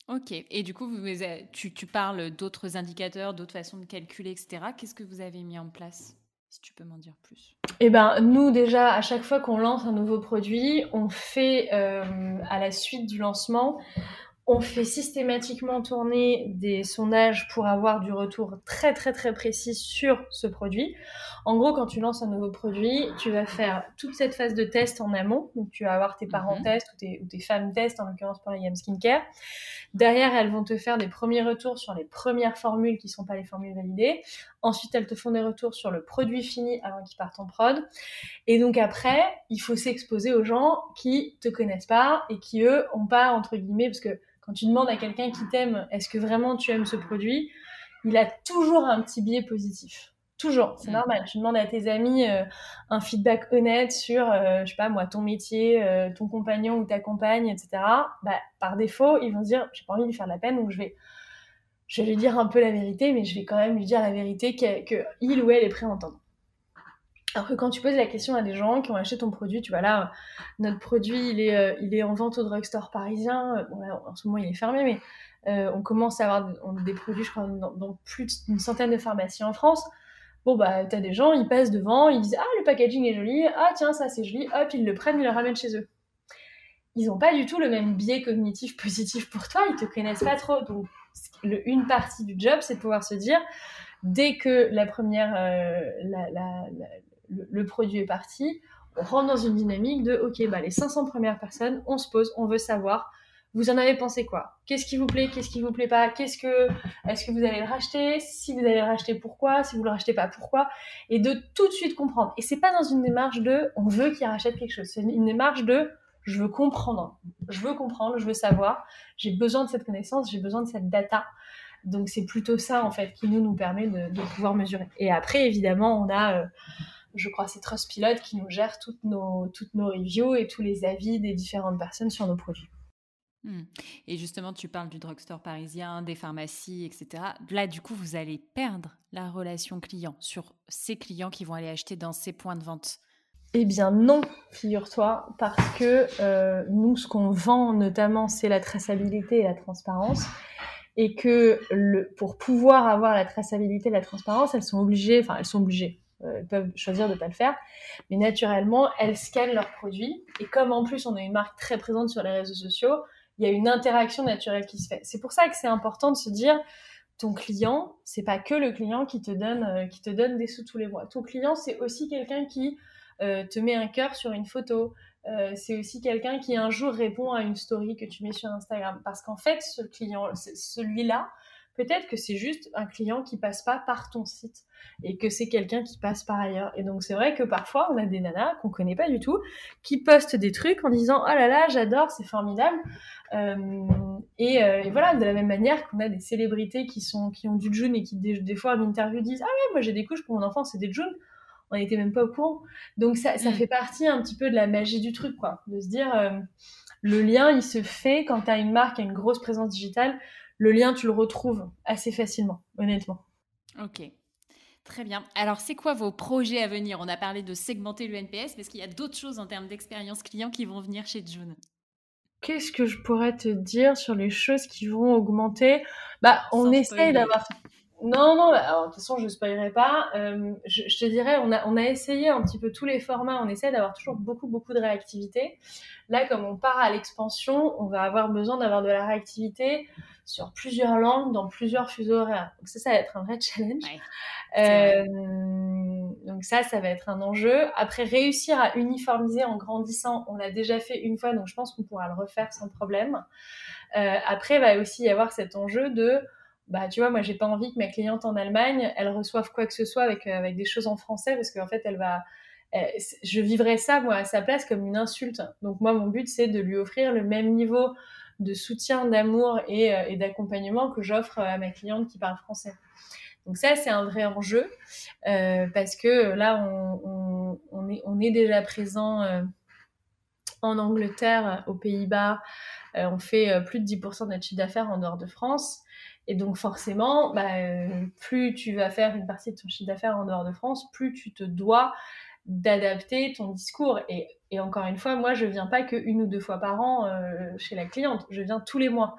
Ok, et du coup, vous, tu, parles d'autres indicateurs, d'autres façons de calculer, etc. Qu'est-ce que vous avez mis en place si tu peux m'en dire plus? Eh ben, nous déjà, à chaque fois qu'on lance un nouveau produit, on fait euh, à la suite du lancement, on fait systématiquement tourner des sondages pour avoir du retour très très très précis sur ce produit. En gros, quand tu lances un nouveau produit, tu vas faire toute cette phase de test en amont. Donc, tu vas avoir tes parents tests ou tes, ou tes, femmes tests, en l'occurrence pour la gamme skincare. Derrière, elles vont te faire des premiers retours sur les premières formules qui sont pas les formules validées. Ensuite, elles te font des retours sur le produit fini avant qu'il parte en prod. Et donc après, il faut s'exposer aux gens qui te connaissent pas et qui eux ont pas entre guillemets parce que quand tu demandes à quelqu'un qui t'aime, est-ce que vraiment tu aimes ce produit Il a toujours un petit biais positif. Toujours, c'est mm. normal. Tu demandes à tes amis euh, un feedback honnête sur, euh, je sais pas moi, ton métier, euh, ton compagnon ou ta compagne, etc. Bah, par défaut, ils vont se dire, j'ai pas envie de lui faire de la peine, donc je vais, je vais lui dire un peu la vérité, mais je vais quand même lui dire la vérité que, il ou elle est prêt à entendre. Alors que quand tu poses la question à des gens qui ont acheté ton produit, tu vois là, notre produit, il est, il est en vente au drugstore parisien. Bon là, en ce moment, il est fermé, mais on commence à avoir des produits, je crois, dans plus d'une centaine de pharmacies en France bon bah t'as des gens, ils passent devant, ils disent ah le packaging est joli, ah tiens ça c'est joli, hop ils le prennent, ils le ramènent chez eux. Ils n'ont pas du tout le même biais cognitif positif pour toi, ils te connaissent pas trop. Donc une partie du job c'est de pouvoir se dire dès que la première euh, le, produit est parti, on rentre dans une dynamique de ok bah les 500 premières personnes, on se pose, on veut savoir vous en avez pensé quoi? Qu'est-ce qui vous plaît Qu'est-ce qui vous plaît pas? Qu'est-ce que est-ce que vous allez le racheter? Si vous allez le racheter, pourquoi? Si vous le rachetez pas, pourquoi? Et de tout de suite comprendre. Et c'est pas dans une démarche de on veut qu'il rachète quelque chose. C'est une démarche de je veux comprendre. Je veux comprendre, je veux savoir. J'ai besoin de cette connaissance, j'ai besoin de cette data. Donc c'est plutôt ça en fait qui nous nous permet de, pouvoir mesurer. Et après évidemment on a euh, je crois, c'est Trustpilot qui nous gère toutes nos, toutes nos reviews et tous les avis des différentes personnes sur nos produits. Hmm. Et justement, tu parles du drugstore parisien, des pharmacies, etc. Là, du coup, vous allez perdre la relation client sur ces clients qui vont aller acheter dans ces points de vente. Eh bien non, figure-toi, parce que euh, nous, ce qu'on vend notamment, c'est la traçabilité et la transparence. Et que le, pour pouvoir avoir la traçabilité et la transparence, elles sont obligées, enfin elles sont obligées, elles peuvent choisir de ne pas le faire, mais naturellement, elles scannent leurs produits. Et comme en plus on a une marque très présente sur les réseaux sociaux, il y a une interaction naturelle qui se fait. C'est pour ça que c'est important de se dire ton client, c'est pas que le client qui te donne euh, qui te donne des sous tous les mois. Ton client, c'est aussi quelqu'un qui euh, te met un cœur sur une photo. Euh, c'est aussi quelqu'un qui un jour répond à une story que tu mets sur Instagram. Parce qu'en fait, ce client, celui-là, peut-être que c'est juste un client qui passe pas par ton site et que c'est quelqu'un qui passe par ailleurs. Et donc c'est vrai que parfois on a des nanas qu'on connaît pas du tout qui postent des trucs en disant oh là là j'adore c'est formidable. Euh, et, euh, et, voilà de la même manière qu'on a des célébrités qui sont qui ont du June et qui des, fois en interview disent ah ouais moi j'ai des couches pour mon enfant c'est des June. On n'était même pas au courant. Donc ça, ça mm. fait partie un petit peu de la magie du truc quoi. De se dire euh, le lien il se fait quand tu as une marque a une grosse présence digitale le lien, tu le retrouves assez facilement, honnêtement. Ok. Très bien. Alors, c'est quoi vos projets à venir? On a parlé de segmenter l'UNPS, mais est-ce qu'il y a d'autres choses en termes d'expérience client qui vont venir chez June? Qu'est-ce que je pourrais te dire sur les choses qui vont augmenter? Bah, on essaye d'avoir. Non, non, bah, de toute façon, je ne spoilerai pas. Euh, je, te dirais, on a, on a essayé un petit peu tous les formats. On essaie d'avoir toujours beaucoup, beaucoup de réactivité. Là, comme on part à l'expansion, on va avoir besoin d'avoir de la réactivité sur plusieurs langues, dans plusieurs fuseaux horaires. Donc ça, ça va être un vrai challenge. Euh, donc ça, ça va être un enjeu. Après, réussir à uniformiser en grandissant, on l'a déjà fait une fois, donc je pense qu'on pourra le refaire sans problème. Euh, après, il va aussi y avoir cet enjeu de, bah, tu vois, moi, j'ai pas envie que ma cliente en Allemagne, elle reçoive quoi que ce soit avec, euh, avec des choses en français, parce qu'en fait, elle va, je vivrais ça, moi, à sa place comme une insulte. Donc moi, mon but, c'est de lui offrir le même niveau de soutien, d'amour et, euh, d'accompagnement que j'offre à ma cliente qui parle français. Donc ça, c'est un vrai enjeu euh, parce que là, on, est, déjà présent euh, en Angleterre, aux Pays-Bas. on fait plus de 10% de notre chiffre d'affaires en dehors de France. Et donc forcément, bah, plus tu vas faire une partie de ton chiffre d'affaires en dehors de France, plus tu te dois d'adapter ton discours. Et, et, encore une fois, moi, je viens pas que une ou deux fois par an euh, chez la cliente, je viens tous les mois.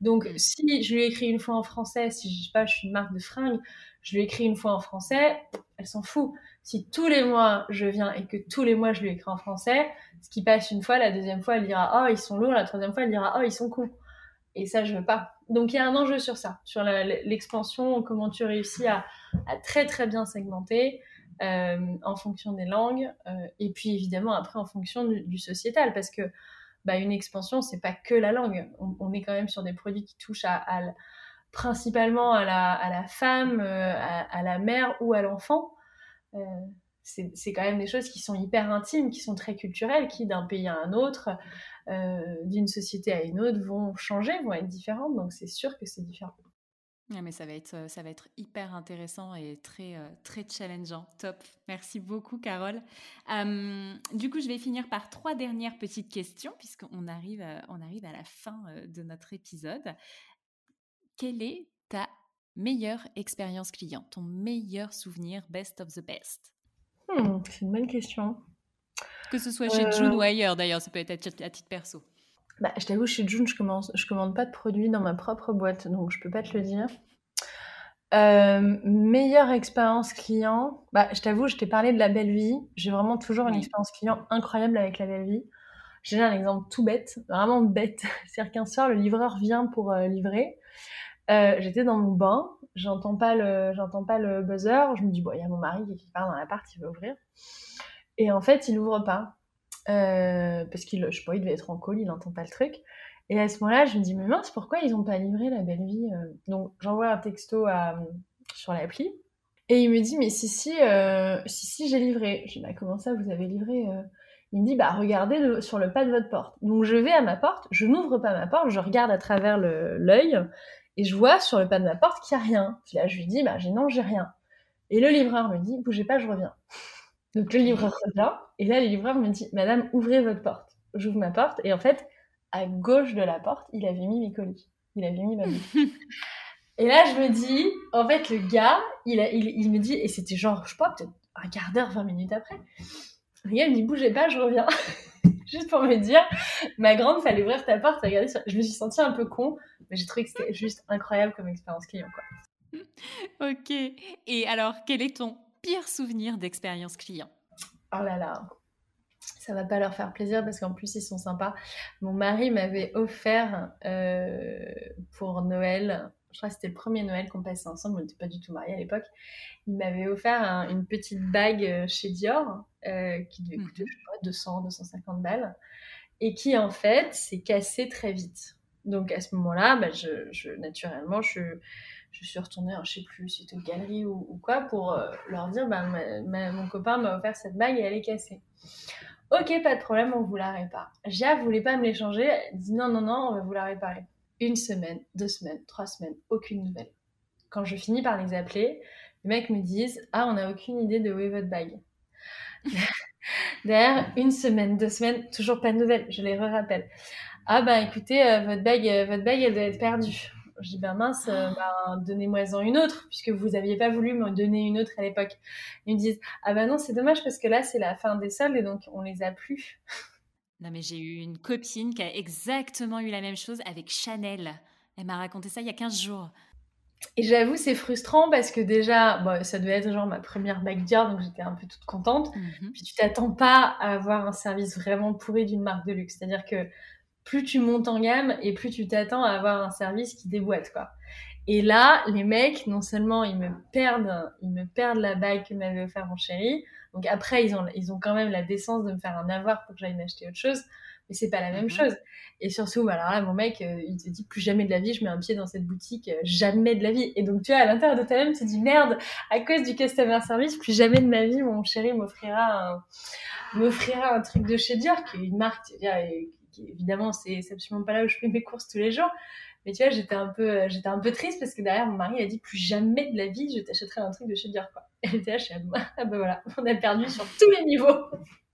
Donc, mm. si je lui écris une fois en français, si je sais pas, je suis une marque de fringues, je lui écris une fois en français, elle s'en fout. Si tous les mois je viens et que tous les mois je lui écris en français, ce qui passe une fois, la deuxième fois elle dira oh ils sont lourds, la troisième fois elle dira oh ils sont cons. Et ça je veux pas. Donc il y a un enjeu sur ça, sur l'expansion, comment tu réussis à, à très très bien segmenter, en fonction des langues, euh, et puis évidemment après en fonction du, sociétal, parce que bah, une expansion, c'est pas que la langue. On, est quand même sur des produits qui touchent à, principalement à la, à la femme, euh, à, la mère ou à l'enfant. c'est quand même des choses qui sont hyper intimes, qui sont très culturelles, qui d'un pays à un autre, d'une société à une autre, vont changer, vont être différentes. Donc c'est sûr que c'est différent. Mais ça va être, euh, ça va être hyper intéressant et très, euh, très challengeant. Top. Merci beaucoup, Carole. du coup, je vais finir par trois dernières petites questions puisqu'on arrive, on arrive à la fin de notre épisode. Quelle est ta meilleure expérience client, ton meilleur souvenir, best of the best? Hmm, C'est une bonne question. Que ce soit chez June ou ailleurs, d'ailleurs, ça peut être à titre perso. Bah, je t'avoue, chez June, je commence, je commande pas de produits dans ma propre boîte, donc je peux pas te le dire. Euh, meilleure expérience client, bah, je t'avoue, je t'ai parlé de la belle vie. J'ai vraiment toujours une expérience client incroyable avec la belle vie. J'ai un exemple tout bête, vraiment bête. C'est-à-dire qu'un soir, le livreur vient pour euh, livrer. Euh, j'étais dans mon bain, j'entends pas le, j'entends pas le buzzer. Je me dis bon, il y a mon mari qui part dans l'appart, il va ouvrir. Et en fait, il ouvre pas. Euh, parce qu'il, je sais pas, il devait être en col, il n'entend pas le truc. Et à ce moment-là, je me dis, mais mince, pourquoi ils n'ont pas livré la belle vie euh? Donc, j'envoie un texto à, sur l'appli. Et il me dit, mais si, si, euh, si, si, j'ai livré. Je dis, bah, comment ça, vous avez livré Il me dit, bah, regardez sur le pas de votre porte. Donc, je vais à ma porte, je n'ouvre pas ma porte, je regarde à travers l'œil, et je vois sur le pas de ma porte qu'il n'y a rien. Puis là, je lui dis, bah, j'ai non, j'ai rien. Et le livreur me dit, bougez pas, je reviens. Donc le livreur revient, et là le livreur me dit Madame, ouvrez votre porte. J'ouvre ma porte, et en fait, à gauche de la porte, il avait mis mes colis. Il avait mis ma Et là, je me dis, en fait, le gars, il, a, il, me dit, et c'était genre, je sais pas, peut-être un quart d'heure, 20 minutes après. Le gars, il me dit, bougez pas, je reviens. juste pour me dire, ma grande, fallait ouvrir ta porte, regarder. Je me suis sentie un peu con, mais j'ai trouvé que c'était juste incroyable comme expérience client, quoi. Ok. Et alors, quel est ton pire souvenir d'expérience client Oh là là, ça va pas leur faire plaisir parce qu'en plus ils sont sympas. Mon mari m'avait offert euh, pour Noël, je crois que c'était le premier Noël qu'on passait ensemble, on n'était pas du tout mariés à l'époque. Il m'avait offert une petite bague euh, chez Dior euh, qui devait coûter, je sais pas, 200, 250 balles et qui en fait s'est cassée très vite. Donc à ce moment-là, bah, je, naturellement, je, je suis retournée, je sais plus c'était aux galeries ou, quoi, pour euh, leur dire bah, mon copain m'a offert cette bague et elle est cassée. Ok, pas de problème, on vous la répare. Gia voulait pas me l'échanger, elle dit non, non, non, on va vous la réparer. Une semaine, deux semaines, trois semaines, aucune nouvelle. Quand je finis par les appeler, les mecs me disent Ah, on n'a aucune idée de où est votre bague. Derrière, une semaine, deux semaines, toujours pas de nouvelles. Je les re-rappelle. Ah, bah écoutez, euh, votre bague, euh, votre bague, elle doit être perdue. Je dis, ben mince, euh, ben, donnez-moi-en une autre, puisque vous n'aviez pas voulu me donner une autre à l'époque. Ils me disent, ah ben non, c'est dommage parce que là, c'est la fin des soldes et donc on les a plus. Non, mais j'ai eu une copine qui a exactement eu la même chose avec Chanel. Elle m'a raconté ça il y a 15 jours. Et j'avoue, c'est frustrant parce que déjà, bon, ça devait être genre ma première bague Dior, donc j'étais un peu toute contente. Mhm. Puis tu t'attends pas à avoir un service vraiment pourri d'une marque de luxe. C'est-à-dire que plus tu montes en gamme et plus tu t'attends à avoir un service qui déboîte, quoi. Et là, les mecs, non seulement ils me perdent, ils me perdent la bague que m'avait offert mon chéri. Donc après, ils ont, ils ont quand même la décence de me faire un avoir pour que j'aille m'acheter autre chose. Mais c'est pas la même mhm. chose. Et surtout, bah, alors là, mon mec, euh, il te dit plus jamais de la vie, je mets un pied dans cette boutique, euh, jamais de la vie. Et donc, tu vois, à l'intérieur de toi-même, tu te dis merde, à cause du customer service, plus jamais de ma vie, mon chéri m'offrira un, m'offrira un truc de chez Dior, qui est une marque, tu évidemment, c'est absolument pas là où je fais mes courses tous les jours. Mais tu vois, j'étais un peu, j'étais un peu triste parce que derrière, mon mari a dit plus jamais de la vie, je t'achèterai un truc de chez Dior, quoi. Et était là, je suis ah ben voilà, on a perdu sur tous les niveaux.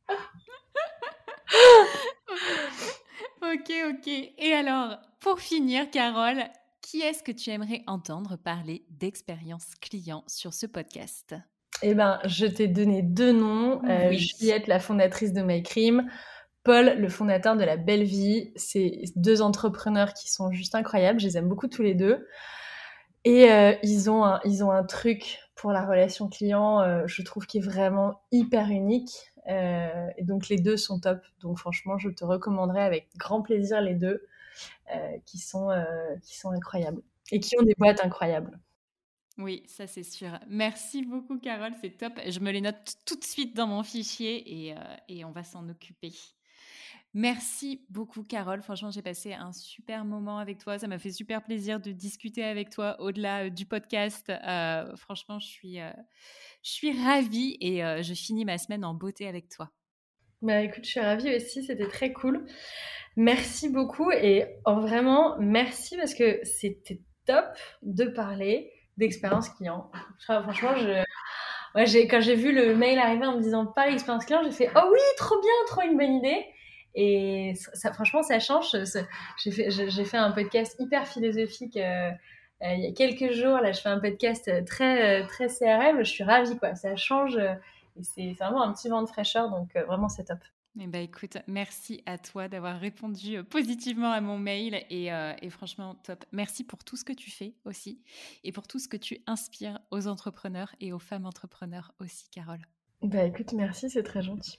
ok, ok. Et alors, pour finir, Carole, qui est-ce que tu aimerais entendre parler d'expérience client sur ce podcast? Eh ben, je t'ai donné deux noms. Euh, Juliette, la fondatrice de MyCream. Paul, le fondateur de La Belle Vie. C'est deux entrepreneurs qui sont juste incroyables. Je les aime beaucoup tous les deux. Et euh, ils, ont un, ils ont un truc pour la relation client, euh, je trouve, qui est vraiment hyper unique. Euh, et donc les deux sont top. Donc franchement, je te recommanderais avec grand plaisir les deux, qui, sont, qui sont incroyables. Et qui ont des boîtes incroyables. Oui, ça c'est sûr. Merci beaucoup Carole, c'est top. Je me les note tout de suite dans mon fichier et, et on va s'en occuper. Merci beaucoup, Carole. Franchement, j'ai passé un super moment avec toi. Ça m'a fait super plaisir de discuter avec toi au-delà euh, du podcast. Euh, franchement, je suis, euh, je suis ravie et je finis ma semaine en beauté avec toi. Bah écoute, je suis ravie aussi. C'était très cool. Merci beaucoup et oh, vraiment merci parce que c'était top de parler d'expérience client. Franchement, quand j'ai vu le mail arriver en me disant pas l'expérience client, j'ai fait oh oui, trop bien, trop une bonne idée. Et ça, franchement, ça change. J'ai fait, un podcast hyper philosophique euh, euh, il y a quelques jours. Là, je fais un podcast très, très CRM. Je suis ravie, quoi. Ça change. et c'est vraiment un petit vent de fraîcheur. Donc, vraiment, c'est top. Eh ben, écoute, merci à toi d'avoir répondu euh, positivement à mon mail euh, et, franchement top. Merci pour tout ce que tu fais aussi et pour tout ce que tu inspires aux entrepreneurs et aux femmes entrepreneurs aussi, Carole. Bah écoute, merci, c'est très gentil.